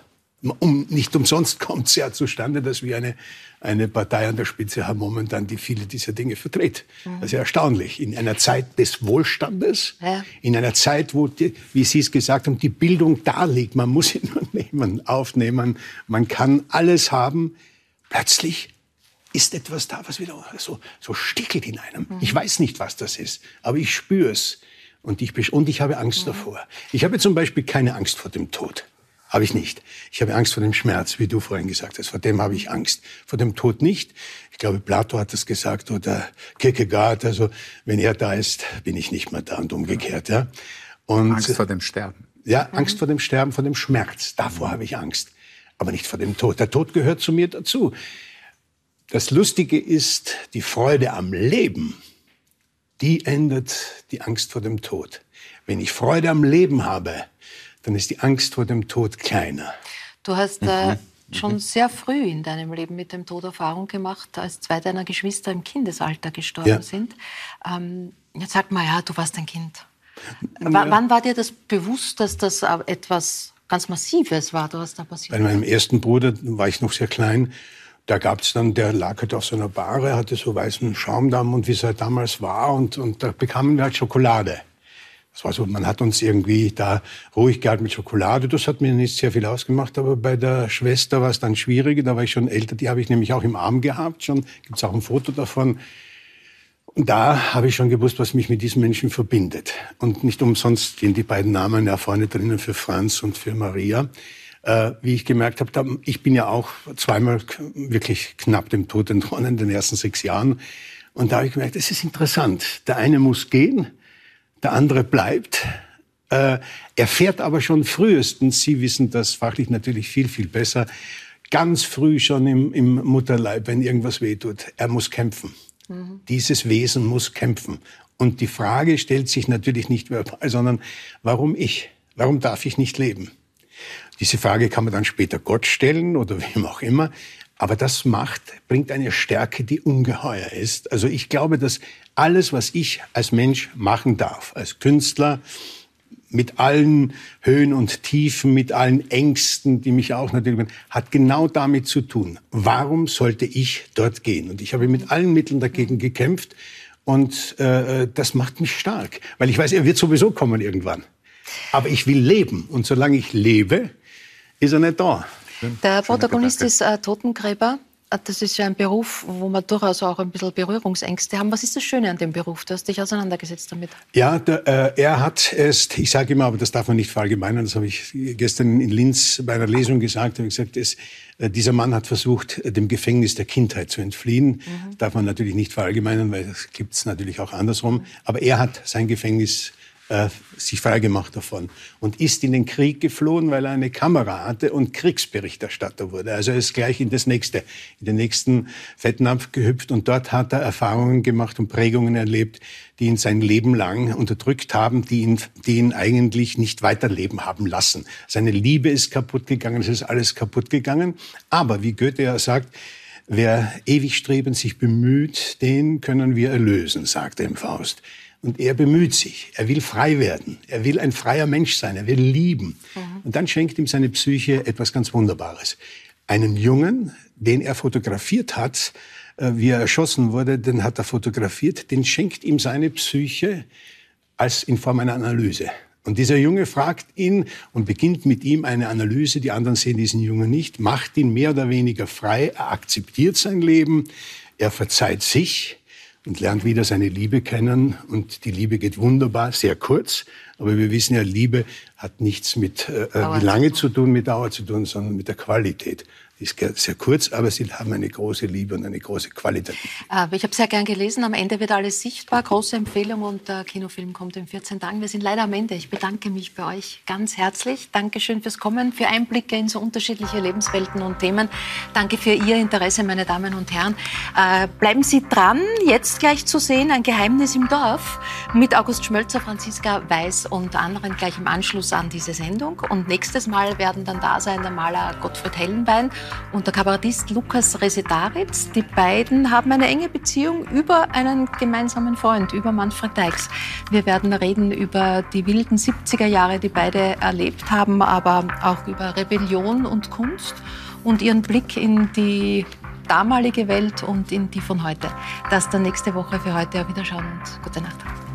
Um, nicht umsonst [laughs] kommt es ja zustande, dass wir eine, eine Partei an der Spitze haben momentan, die viele dieser Dinge vertritt. Mhm. Das ist ja erstaunlich. In einer Zeit des Wohlstandes, ja. in einer Zeit, wo, die, wie Sie es gesagt haben, die Bildung da liegt, man muss [laughs] sie nur nehmen, aufnehmen, man kann alles haben. Plötzlich ist etwas da, was wieder so, so stickelt in einem. Mhm. Ich weiß nicht, was das ist, aber ich spüre es. Und ich, und ich habe Angst mhm. davor. Ich habe zum Beispiel keine Angst vor dem Tod. Habe ich nicht. Ich habe Angst vor dem Schmerz, wie du vorhin gesagt hast. Vor dem habe ich Angst. Vor dem Tod nicht. Ich glaube, Plato hat das gesagt oder Kierkegaard. Also, wenn er da ist, bin ich nicht mehr da und umgekehrt. Ja. Und, Angst vor dem Sterben. Ja, Angst vor dem Sterben, vor dem Schmerz. Davor habe ich Angst. Aber nicht vor dem Tod. Der Tod gehört zu mir dazu. Das Lustige ist, die Freude am Leben, die ändert die Angst vor dem Tod. Wenn ich Freude am Leben habe, dann ist die Angst vor dem Tod kleiner. Du hast äh, mhm. schon mhm. sehr früh in deinem Leben mit dem Tod Erfahrung gemacht, als zwei deiner Geschwister im Kindesalter gestorben ja. sind. Ähm, jetzt sag mal, ja, du warst ein Kind. W ja. Wann war dir das bewusst, dass das etwas ganz Massives war, was da passiert Bei meinem ersten Bruder war ich noch sehr klein. Da gab es dann, der lag halt auf so einer Bahre, hatte so weißen Schaumdamm und wie es halt damals war. Und, und da bekamen wir halt Schokolade. Das war so, man hat uns irgendwie da ruhig gehalten mit Schokolade. Das hat mir nicht sehr viel ausgemacht, aber bei der Schwester war es dann schwieriger. Da war ich schon älter. Die habe ich nämlich auch im Arm gehabt. Schon gibt's auch ein Foto davon. Und da habe ich schon gewusst, was mich mit diesem Menschen verbindet. Und nicht umsonst stehen die beiden Namen ja vorne drinnen für Franz und für Maria. Äh, wie ich gemerkt habe, ich bin ja auch zweimal wirklich knapp dem Tod entronnen in den ersten sechs Jahren. Und da habe ich gemerkt, es ist interessant. Der eine muss gehen, der andere bleibt. Äh, er fährt aber schon frühestens, Sie wissen das fachlich natürlich viel, viel besser, ganz früh schon im, im Mutterleib, wenn irgendwas wehtut. Er muss kämpfen. Mhm. Dieses Wesen muss kämpfen. Und die Frage stellt sich natürlich nicht verbal, [laughs] sondern warum ich? Warum darf ich nicht leben? Diese Frage kann man dann später Gott stellen oder [laughs] wem auch immer. Aber das macht, bringt eine Stärke, die ungeheuer ist. Also ich glaube, dass alles, was ich als Mensch machen darf, als Künstler, mit allen Höhen und Tiefen, mit allen Ängsten, die mich auch natürlich, hat genau damit zu tun. Warum sollte ich dort gehen? Und ich habe mit allen Mitteln dagegen gekämpft. Und äh, das macht mich stark, weil ich weiß, er wird sowieso kommen irgendwann. Aber ich will leben. Und solange ich lebe, ist er nicht da. Der Protagonist ist äh, Totengräber. Äh, das ist ja ein Beruf, wo man durchaus auch ein bisschen Berührungsängste haben. Was ist das Schöne an dem Beruf? Du hast dich auseinandergesetzt damit. Ja, der, äh, er hat es, ich sage immer, aber das darf man nicht verallgemeinern, das habe ich gestern in Linz bei einer Lesung gesagt, habe ich gesagt, es, äh, dieser Mann hat versucht, dem Gefängnis der Kindheit zu entfliehen. Mhm. Darf man natürlich nicht verallgemeinern, weil das gibt es natürlich auch andersrum. Aber er hat sein Gefängnis äh, sich freigemacht davon und ist in den Krieg geflohen, weil er eine Kamera hatte und Kriegsberichterstatter wurde. Also er ist gleich in das nächste, in den nächsten Fettnapf gehüpft und dort hat er Erfahrungen gemacht und Prägungen erlebt, die ihn sein Leben lang unterdrückt haben, die ihn, die ihn eigentlich nicht weiterleben haben lassen. Seine Liebe ist kaputt gegangen, es ist alles kaputt gegangen. Aber wie Goethe ja sagt, wer ewig strebend sich bemüht, den können wir erlösen, sagt er im Faust. Und er bemüht sich. Er will frei werden. Er will ein freier Mensch sein. Er will lieben. Mhm. Und dann schenkt ihm seine Psyche etwas ganz Wunderbares. Einen Jungen, den er fotografiert hat, äh, wie er erschossen wurde, den hat er fotografiert, den schenkt ihm seine Psyche als in Form einer Analyse. Und dieser Junge fragt ihn und beginnt mit ihm eine Analyse. Die anderen sehen diesen Jungen nicht, macht ihn mehr oder weniger frei. Er akzeptiert sein Leben. Er verzeiht sich und lernt wieder seine Liebe kennen. Und die Liebe geht wunderbar, sehr kurz. Aber wir wissen ja, Liebe hat nichts mit äh, äh wie lange zu tun, mit Dauer zu tun, sondern mit der Qualität ist sehr kurz, aber sie haben eine große Liebe und eine große Qualität. Äh, ich habe sehr gern gelesen. Am Ende wird alles sichtbar. Große Empfehlung und der Kinofilm kommt in 14 Tagen. Wir sind leider am Ende. Ich bedanke mich bei euch ganz herzlich. Dankeschön fürs Kommen, für Einblicke in so unterschiedliche Lebenswelten und Themen. Danke für Ihr Interesse, meine Damen und Herren. Äh, bleiben Sie dran. Jetzt gleich zu sehen ein Geheimnis im Dorf mit August Schmölzer, Franziska Weiß und anderen gleich im Anschluss an diese Sendung. Und nächstes Mal werden dann da sein der Maler Gottfried Hellenbein und der Kabarettist Lukas Resetaritz. Die beiden haben eine enge Beziehung über einen gemeinsamen Freund, über Manfred Deix. Wir werden reden über die wilden 70er Jahre, die beide erlebt haben, aber auch über Rebellion und Kunst und ihren Blick in die damalige Welt und in die von heute. Das dann nächste Woche für heute. Auf Wiederschauen und gute Nacht.